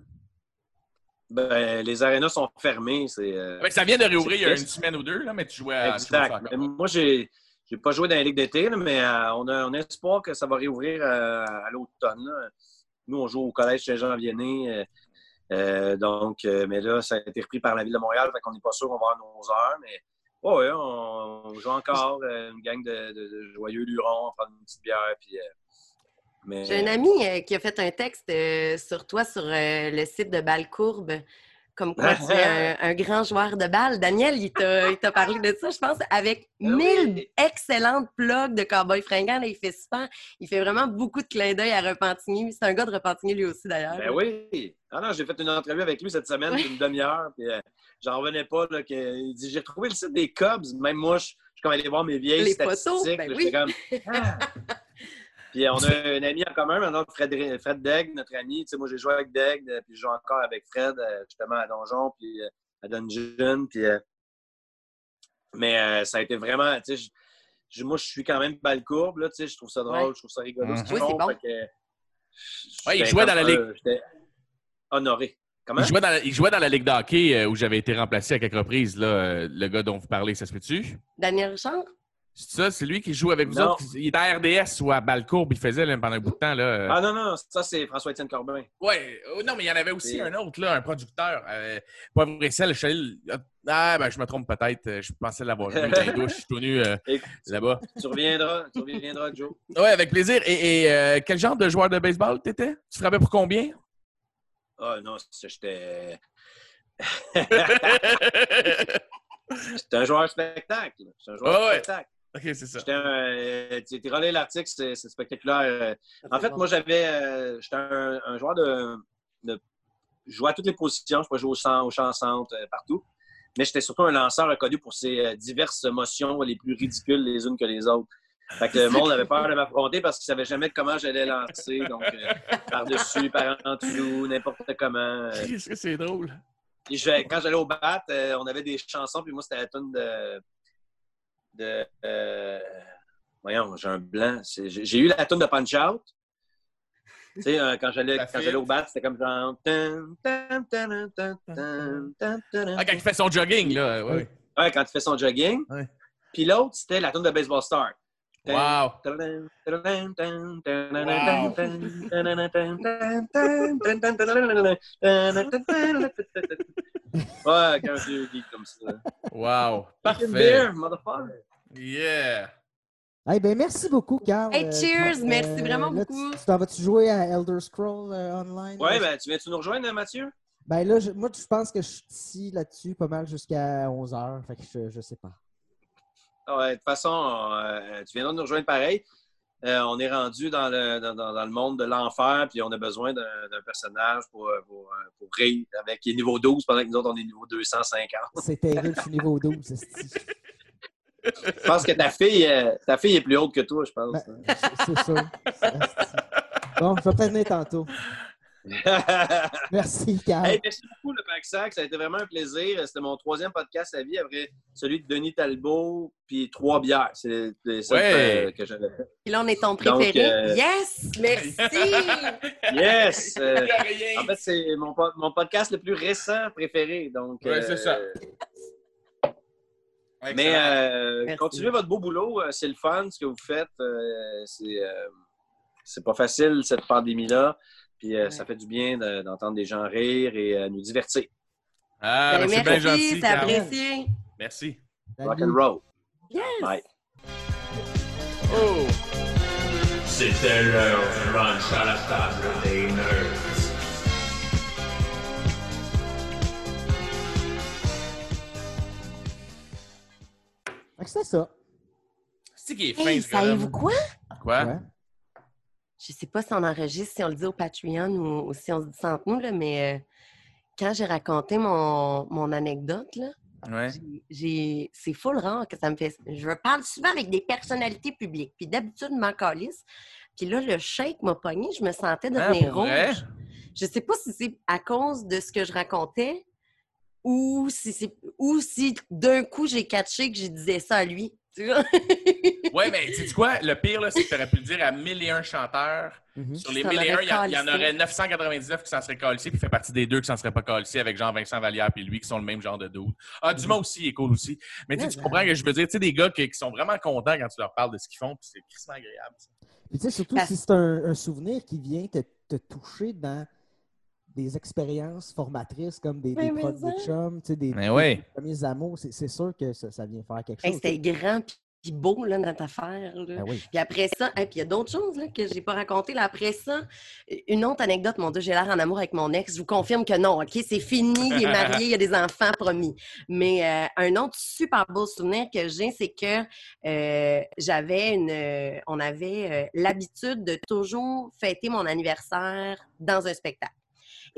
ben, les arénas sont fermées. C'est, euh, Ben, ça vient de réouvrir il y a une semaine ou deux, là, mais tu jouais à. tu Exact. moi, j'ai j'ai pas joué dans la Ligue d'été, là, mais euh, on, a, on a espoir que ça va réouvrir euh, à l'automne. là. Nous, on joue au Collège Saint-Jean-Vianney. euh, euh, donc, euh, mais là, ça a été repris par la Ville de Montréal, fait qu'on n'est pas sûr qu'on va avoir nos heures, mais ouais, on, joue encore euh, une gang de, joyeux lurons, on prend une petite bière, puis... euh, J'ai un ami euh, qui a fait un texte sur toi sur le site de Balcourbe comme quoi tu es un, un grand joueur de balle. Daniel, il t'a il t'a parlé de ça, je pense, avec Ah oui. mille excellentes plugs de Cowboy Fringant. Là, il fait super. Il fait vraiment beaucoup de clins d'œil à Repentigny. C'est un gars de Repentigny lui aussi, d'ailleurs. Ben oui. Ah non, j'ai fait une entrevue avec lui cette semaine d'une demi-heure. Puis euh, j'en revenais pas. Là, que, il dit J'ai retrouvé le site des Cubs. Même moi, je, suis comme allé voir mes vieilles Les photos, statistiques. ben là, oui. j'étais comme, Ah! Puis on a un ami en commun, maintenant, Fred, Fred Degg, notre ami. Tu sais, moi, j'ai joué avec Degg, euh, puis je joue encore avec Fred, euh, justement, à Donjon, puis euh, à Dungeon. Puis, euh, mais euh, ça a été vraiment, tu sais, je- je- moi, je suis quand même balle courbe, là, tu sais, je trouve ça drôle, Ouais. je trouve ça rigolo. Ce qu'ils Oui, bon. fait que, Ouais, il jouait dans la Ligue. J'étais honoré. Comment? Il jouait, dans la, il jouait dans la Ligue d'hockey euh, où j'avais été remplacé à quelques reprises, là, euh, le gars dont vous parlez, ça se peut-tu? Daniel Richard? C'est ça, c'est lui qui joue avec vous Non. autres? Il était à RDS ou à Balcourbe, il faisait là, pendant un bout de temps. Là. Ah non, non, ça, c'est François-Étienne Corbin. Ouais, euh, non, mais il y en avait aussi un autre, là, un producteur. Euh, et sel, je suis Ah, ben, je me trompe peut-être. euh, Je pensais l'avoir vu dans les douches. Je suis tout nu euh, là-bas. tu reviendras, tu reviendras, Joe. Ouais, avec plaisir. Et, et, euh, quel genre de joueur de baseball t'étais? Tu frappais pour combien? Ah non, ça, j'étais. J'étais un joueur spectacle. J'étais un joueur Ah ouais. spectacle. Ok, c'est ça. J'étais un. euh, relais l'article, c'est c'est spectaculaire. En fait, moi, j'avais. euh, J'étais un, un joueur de, de. Je jouais à toutes les positions. Je pouvais jouer au centre, au champ centre, euh, partout. Mais j'étais surtout un lanceur reconnu pour ses euh, diverses motions les plus ridicules les unes que les autres. Fait que le monde avait peur de m'affronter parce qu'il ne savait jamais comment j'allais lancer. Donc, euh, par-dessus, par en dessous, n'importe comment. euh. Qu'est-ce que c'est drôle? Je- quand j'allais au bat, euh, on avait des chansons, puis moi, c'était la tune de. De euh, voyons, j'ai un blanc. J'ai eu la tune de Punch Out. Tu sais, euh, quand j'allais au bat, c'était comme genre. Tan, tan, tan, tan, tan, tan, tan. Ah, quand il fait son jogging, là. Ouais. Ouais, quand il fait son jogging. Ouais. Puis l'autre, c'était la tune de Baseball Star. Wow. Ouais, quand j'ai eu comme ça. Wow. Parfait. beer, motherfucker. Yeah. Eh ben, merci beaucoup, Carl. Hey, Euh, cheers! euh, Merci vraiment là, beaucoup. Tu t'en vas-tu jouer à Elder Scroll euh, Online? Ouais, là? ben, tu viens-tu nous rejoindre, Mathieu? Ben là, je- moi, je pense que je suis ici là-dessus pas mal jusqu'à 11h. Fait que je, je sais pas. Ah Ouais, de toute façon, euh, tu viendras nous rejoindre pareil. Euh, on est rendu dans le, dans, dans- le monde de l'enfer, puis on a besoin d'un personnage pour, euh, pour, euh, pour rire avec qui est niveau 12, pendant que nous autres, on est niveau 250. C'est terrible, je suis niveau 12. Je pense que ta fille, euh, ta fille est plus haute que toi, je pense. Ben, c'est sûr. Bon, je vais peut-être venir tantôt. Merci, Carl. Hey, merci beaucoup, le Pack Sac. Ça a été vraiment un plaisir. C'était mon troisième podcast à vie après celui de Denis Talbot, puis trois bières. C'est ça Ouais. que, que j'avais fait. Puis là, on est ton Donc, préféré. euh, Yes! Merci! Yes! Euh, en fait, c'est mon, mon podcast le plus récent préféré. Donc, Ouais, c'est ça. Mais euh, continuez votre beau boulot. Euh, C'est le fun ce que vous faites. Euh, c'est euh, c'est pas facile cette pandémie-là. Puis euh, ça fait du bien de- d'entendre des gens rire et euh, nous divertir. Ah, Ben, ben, c'est bien merci, gentil. c'est apprécié. Merci. Rock and roll. Yes! Bye. Oh! C'était l'heure du lunch à la table des nerds. C'est ça. C'est qui est fin, Hey, ce gars-là. savez-vous quoi? Quoi? Ouais. Je sais pas si on enregistre, si on le dit au Patreon ou, ou si on se dit entre nous, là, mais euh, quand j'ai raconté mon, mon anecdote, là, Ouais. j'ai- j'ai c'est full rare que ça me fait. Je parle souvent avec des personnalités publiques, puis d'habitude, je m'en calisse. Puis là, le shake m'a pogné, je me sentais Ah, devenir vrai? rouge. Je sais pas si c'est à cause de ce que je racontais ou si c'est ou si d'un coup j'ai catché que je disais ça à lui. Ouais, mais tu sais quoi? Le pire, c'est que tu aurais pu le dire à 1001 chanteurs. Mhm. Sur les S'en 1001, aurait il y, y en aurait 999 qui s'en seraient calissés, puis il fait partie des deux qui s'en seraient pas calissés avec Jean-Vincent Vallière puis lui, qui sont le même genre de doute. Ah, Dumas aussi, il est cool aussi. Mais tu tu comprends que je veux dire, tu sais, des gars qui, qui sont vraiment contents quand tu leur parles de ce qu'ils font, puis c'est crissement agréable. Puis tu sais, surtout si c'est un, un souvenir qui vient te, te toucher dans des expériences formatrices comme des, des crottes de ça. chum, tu sais, des, des ouais. premiers amours, c'est c'est sûr que ça, ça vient faire quelque Hey, chose. C'était grand, puis beau, là, notre affaire. là. Ben oui. Puis après ça, et puis il y a d'autres choses là, que j'ai pas racontées. Là. Après ça, une autre anecdote, mon Dieu, j'ai l'air en amour avec mon ex. Je vous confirme que non, OK? C'est fini, il est marié, il y a des enfants, promis. Mais euh, un autre super beau souvenir que j'ai, c'est que euh, j'avais une. euh, on avait euh, l'habitude de toujours fêter mon anniversaire dans un spectacle.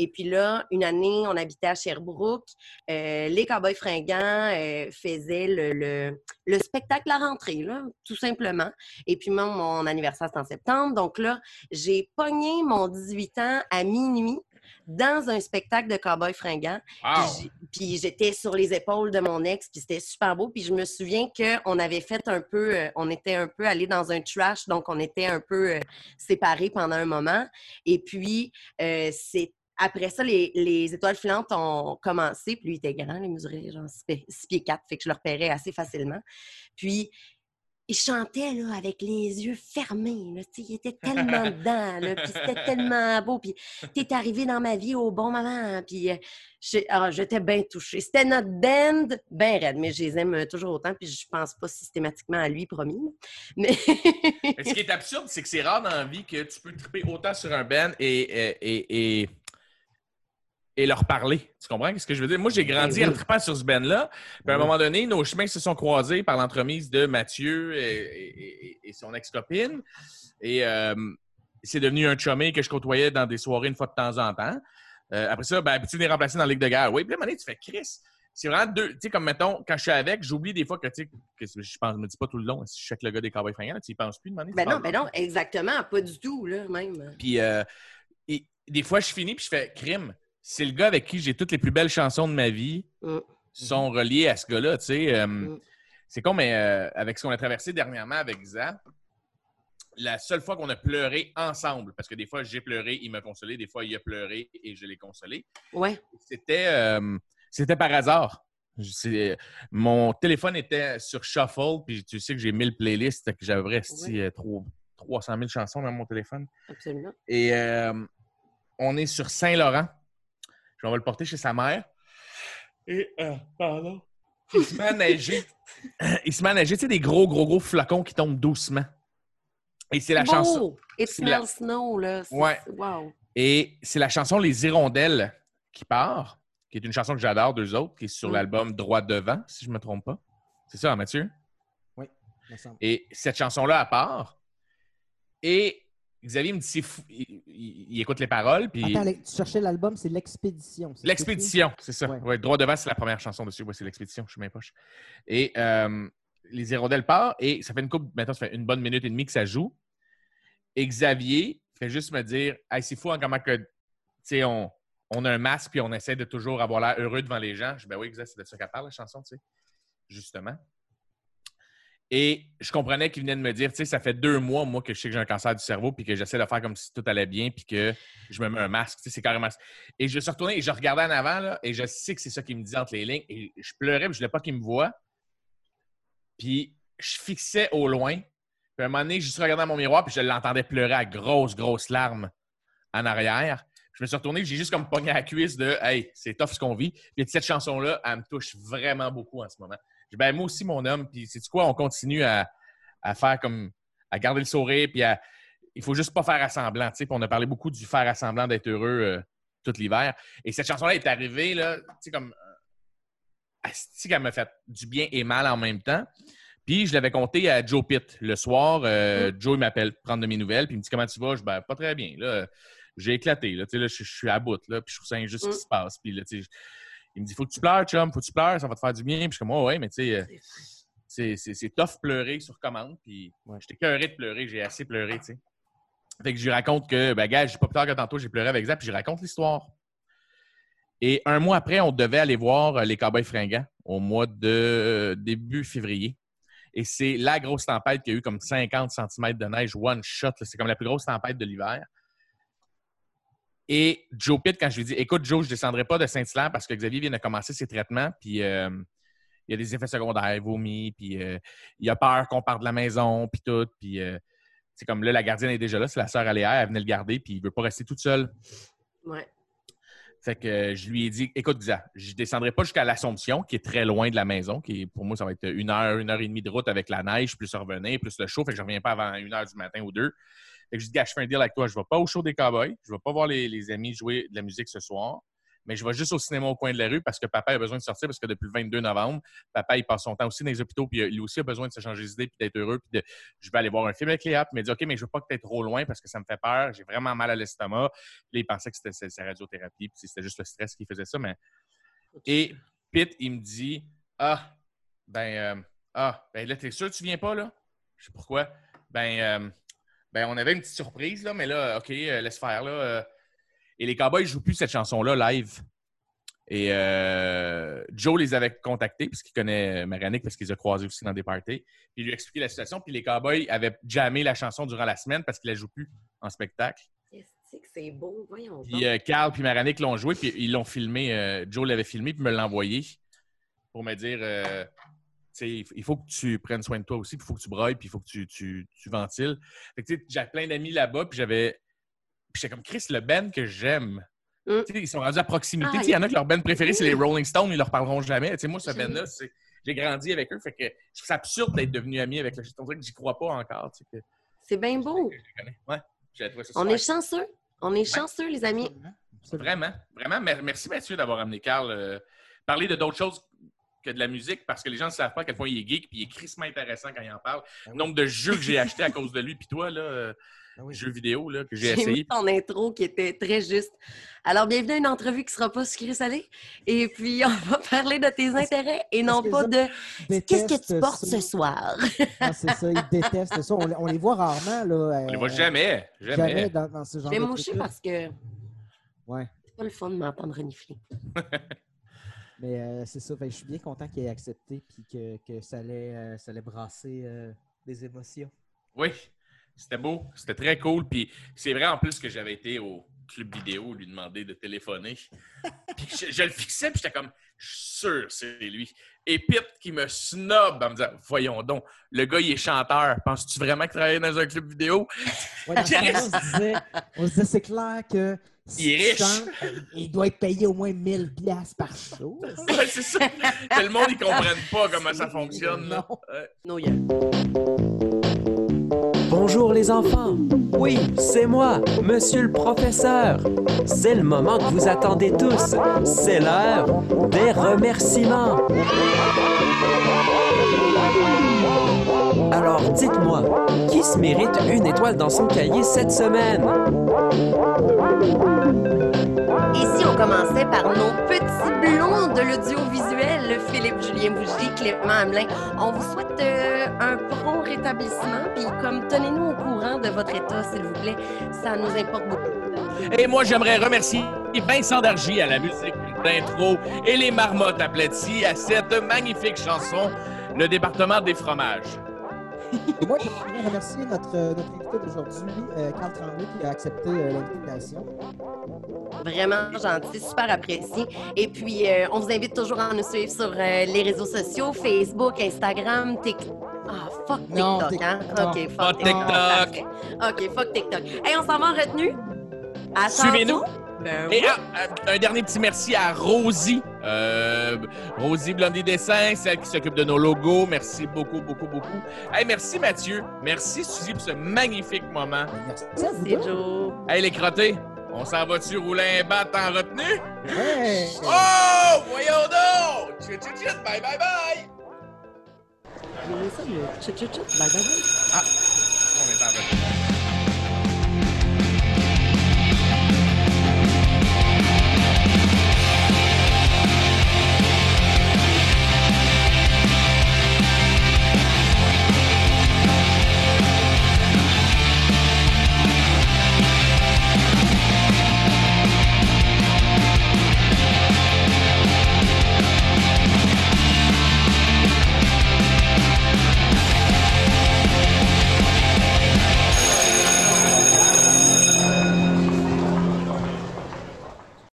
Et puis là, une année, on habitait à Sherbrooke. Euh, les Cowboys fringants euh, faisaient le, le- le spectacle à rentrée, là, tout simplement. Et puis moi, mon anniversaire, c'est en septembre. Donc là, j'ai pogné mon 18 ans à minuit dans un spectacle de Cowboys fringants. Wow! Puis j'étais sur les épaules de mon ex, puis c'était super beau. Puis je me souviens qu'on avait fait un peu, euh, on était un peu allés dans un trash, donc on était un peu euh, séparés pendant un moment. Et puis, euh, c'est après ça, les, les étoiles filantes ont commencé. Puis lui, il était grand, il mesurait genre 6 pieds 4, fait que je le repérais assez facilement. Puis, il chantait là, avec les yeux fermés. Là, il était tellement dedans, là, puis c'était tellement beau. Puis t'es arrivé dans ma vie au bon moment. Puis euh, ah, j'étais bien touchée. C'était notre band, bien raide, mais je les aime euh, toujours autant. Puis je pense pas systématiquement à lui, promis. Mais Mais ce qui est absurde, c'est que c'est rare dans la vie que tu peux triper autant sur un band et, et, et, et, et leur parler. Tu comprends ce que je veux dire? Moi, j'ai grandi Oui, en oui. trippant sur ce band-là. Puis à un moment donné, nos chemins se sont croisés par l'entremise de Mathieu et, et- et- et son ex-copine. Et euh, c'est devenu un chumé que je côtoyais dans des soirées une fois de temps en temps. Euh, après ça, ben, habitué de les remplacer dans la Ligue de guerre. Oui, puis là, à un moment donné, tu fais Chris. C'est vraiment deux. Tu sais, comme mettons, quand je suis avec, j'oublie des fois que, tu sais, que je pense, je me dis pas tout le long, si je suis avec le gars des Cowboys fringants, tu y penses plus de demander. ben non, ben non, exactement, pas du tout, là, même. Puis euh, et des fois, je finis puis je fais crime. C'est le gars avec qui j'ai toutes les plus belles chansons de ma vie Mm. sont reliées à ce gars-là. Tu sais, Euh, Mm. c'est con, mais euh, avec ce qu'on a traversé dernièrement avec Zap, la seule fois qu'on a pleuré ensemble, parce que des fois j'ai pleuré, il m'a consolé, des fois il a pleuré et je l'ai consolé. Ouais. C'était euh, c'était par hasard. Mon téléphone était sur Shuffle, puis tu sais que j'ai 1000 playlists, que j'avais trop- 300 000 chansons dans mon téléphone. Absolument. Et on est sur Saint-Laurent. Je vais le porter chez sa mère. Et, euh, pardon. Il se met à neiger. Il se met à neiger. Tu sais, des gros, gros, gros flocons qui tombent doucement. Et c'est la Beau! chanson. It la- smells snow, là. Ouais. Wow. Et c'est la chanson Les Hirondelles qui part, qui est une chanson que j'adore, deux autres, qui est sur Mm. l'album Droit devant, si je ne me trompe pas. C'est ça, hein, Mathieu? me semble. Et cette chanson-là, à part. Et Xavier me dit, c'est fou. Il, il- il écoute les paroles, puis. Attends, tu cherchais l'album, c'est L'Expédition. L'expédition, c'est ça. Ouais. Ouais, droit devant, c'est la première chanson dessus. Ouais, c'est l'expédition, je suis mes poches. Et euh, les hirondelles part et ça fait une coupe, maintenant ça fait une bonne minute et demie que ça joue. Et Xavier fait juste me dire Hey, c'est fou hein, comment que on, on a un masque puis on essaie de toujours avoir l'air heureux devant les gens. Je dis ben oui, exact, c'est de ça qu'elle parle, la chanson, tu sais. Justement. Et je comprenais qu'il venait de me dire, tu sais, ça fait deux mois, moi, que je sais que j'ai un cancer du cerveau, puis que j'essaie de faire comme si tout allait bien, puis que je me mets un masque. Tu sais, c'est carrément. Et je suis retourné et je regardais en avant, là, et je sais que c'est ça qu'il me dit entre les lignes. Et je pleurais, puis je voulais pas qu'il me voie. Puis je fixais au loin. Puis à un moment donné, je juste regardais dans mon miroir, puis je l'entendais pleurer à grosses, grosses larmes en arrière. Je me suis retourné, j'ai juste comme pogné à la cuisse de Hey, c'est tough ce qu'on vit. Puis cette chanson-là, elle me touche vraiment beaucoup en ce moment. Je dis, ben, moi aussi, mon homme, puis c'est quoi, on continue à, à faire comme à garder le sourire, puis à, il faut juste pas faire assemblant. tu sais. Puis on a parlé beaucoup du faire assemblant d'être heureux euh, tout l'hiver. Et cette chanson-là est arrivée, là, tu sais, comme. euh, asti qu'elle m'a fait du bien et mal en même temps. Puis je l'avais compté à Joe Pitt le soir. euh, Joe, il m'appelle prendre de mes nouvelles, puis il me dit Comment tu vas? Je Ben, pas très bien. Là, j'ai éclaté. Là, tu sais, là, je, je suis à bout, là, puis je trouve ça injuste ce qui se passe. Puis là, tu sais, il me dit Faut que tu pleures, chum, faut que tu pleures, ça va te faire du bien. Puis je suis comme, oh, ouais, mais tu sais, euh, c'est, c'est, c'est tough pleurer sur commande. Puis Ouais. j'étais cœuré de pleurer, j'ai assez pleuré, tu sais. Fait que je lui raconte que, ben, gars, j'ai pas plus tard que tantôt, j'ai pleuré avec Zap, puis je lui raconte l'histoire. Et un mois après, on devait aller voir euh, les Cowboys fringants au mois de euh, début février. Et c'est la grosse tempête qui a eu comme 50 cm de neige one shot. là. C'est comme la plus grosse tempête de l'hiver. Et Joe Pitt, quand je lui dis Écoute, Joe, je ne descendrai pas de Saint-Hilaire parce que Xavier vient de commencer ses traitements, puis euh, il y a des effets secondaires, il vomit, puis euh, il a peur qu'on parte de la maison, puis tout. Puis euh, c'est comme là, la gardienne est déjà là, c'est la sœur Aléa, elle venait le garder, puis il ne veut pas rester toute seule. Ouais. Fait que je lui ai dit, écoute, Xa, je descendrai pas jusqu'à l'Assomption, qui est très loin de la maison, qui est, pour moi, ça va être une heure, une heure et demie de route avec la neige, plus revenir, plus le chaud. Fait que je reviens pas avant une heure du matin ou deux. Fait que je dis, gars, je fais un deal avec toi, je vais pas au show des Cowboys, je vais pas voir les, les amis jouer de la musique ce soir, mais je vais juste au cinéma au coin de la rue parce que papa a besoin de sortir parce que depuis le 22 novembre, papa, il passe son temps aussi dans les hôpitaux, puis euh, lui aussi a besoin de se changer d'idée puis d'être heureux, puis de, je vais aller voir un film avec Léa, puis il m'a dit, OK, mais je veux pas que tu trop loin parce que ça me fait peur, j'ai vraiment mal à l'estomac. Puis là, il pensait que c'était sa- sa radiothérapie, puis c'était juste le stress qui faisait ça, mais... Et Pete, il me dit, ah, ben, euh, ah, ben là, t'es sûr que tu viens pas, là? Je sais pourquoi? Ben, euh, ben, on avait une petite surprise, là, mais là, OK, euh, laisse faire, là. euh. Et les Cowboys ne jouent plus cette chanson-là live. Et euh, Joe les avait contactés, parce qu'il connaît Marianique, parce qu'il les a croisés aussi dans des parties. Puis il lui a expliqué la situation. Puis les Cowboys avaient jammé la chanson durant la semaine parce qu'ils la jouent plus en spectacle. C'est beau, voyons. Puis euh, Carl puis Marianique l'ont joué, puis ils l'ont filmé. euh, Joe l'avait filmé, puis me l'a envoyé pour me dire euh, il faut que tu prennes soin de toi aussi, puis il faut que tu broyes, puis il faut que tu, tu, tu ventiles. J'avais plein d'amis là-bas, puis j'avais. Puis j'étais comme Chris, le band que j'aime. Mm. Sais, Ils sont rendus à proximité. Ah, Il y en a que leur band préféré, c'est les Rolling Stones, ils leur parleront jamais. Moi, ce band-là, j'ai grandi avec eux. Fait que je trouve ça absurde d'être devenu ami avec le On dirait que j'y crois pas encore. que- C'est bien beau. Ouais, On est chanceux. On est chanceux, les amis. Vraiment, vraiment. Mer- Merci Mathieu d'avoir amené Carl. euh, parler de d'autres choses que de la musique parce que les gens ne savent pas à quel point il est geek puis il est crissement intéressant quand il en parle. Ah Le oui. nombre de jeux que j'ai achetés à cause de lui puis toi, là, euh, Ah oui. jeux vidéo là, que j'ai J'ai mis essayé. ton intro qui était très juste. Alors, bienvenue à une entrevue qui sera pas sucrée salée. Et puis, on va parler de tes intérêts et non pas de qu'est-ce que tu portes ça. ce soir. Ah, c'est ça, ils détestent ça. On, les- on les voit rarement. Là, On les voit jamais, jamais. Jamais dans, dans ce Je genre vais de moucher parce que Ouais. c'est pas le fun de m'entendre renifler. Mais euh, c'est ça. Fait je suis bien content qu'il ait accepté puis que, que ça, allait, euh, ça allait brasser euh, des émotions. Oui, c'était beau, c'était très cool. Puis c'est vrai en plus que j'avais été au club vidéo lui demander de téléphoner. Puis je, je le fixais, puis j'étais comme, je suis sûr c'est lui. Et Pete qui me snob en me disant, voyons donc, le gars il est chanteur. Penses-tu vraiment qu'il travaillait dans un club vidéo? Ouais, dans ce temps-là, on se disait, on se disait, c'est clair que Il est riche. chante, il doit être payé au moins 1000 pièces par show. Ouais, c'est ça. Que le monde ne comprenne pas comment ça fonctionne. là. Non. Ouais. No, yeah. Bonjour les enfants. Oui, c'est moi, monsieur le professeur. C'est le moment que vous attendez tous. C'est l'heure des remerciements. Alors dites-moi, qui se mérite une étoile dans son cahier cette semaine? Commençait par nos petits blonds de l'audiovisuel, Philippe Julien Bougie, Clément Hamelin. On vous souhaite euh, un prompt rétablissement, puis comme tenez-nous au courant de votre état, s'il vous plaît, ça nous importe beaucoup. Et moi, j'aimerais remercier Vincent Dargy à la musique d'intro et les marmottes aplaties à cette magnifique chanson, Le département des fromages. Et moi, je voudrais remercier notre, euh, notre invité d'aujourd'hui, euh, Carl Tremblay, qui a accepté euh, l'invitation. Vraiment gentil, super apprécié. Et puis, euh, on vous invite toujours à nous suivre sur euh, les réseaux sociaux, Facebook, Instagram, TikTok. Ah, fuck Non, TikTok, hein? non. OK, fuck TikTok. OK, fuck TikTok. Hey, on s'en va en retenue? Suivez-nous. Ben Et oui. ah, ah, un dernier petit merci à Rosie. Euh, Rosie Blondie Dessin, celle qui s'occupe de nos logos. Merci beaucoup, beaucoup, beaucoup. Hey, merci Mathieu. Merci Suzy pour ce magnifique moment. Merci C'est deux. Joe. Hey les crottés, on s'en va-tu rouler un bat en retenue? Ouais. Oh! Voyons donc! Chut, chut, chut, bye, bye, bye! J'ai aimé ça, le tchut, tchut, tchut. Bye, bye, bye. On est en retenue.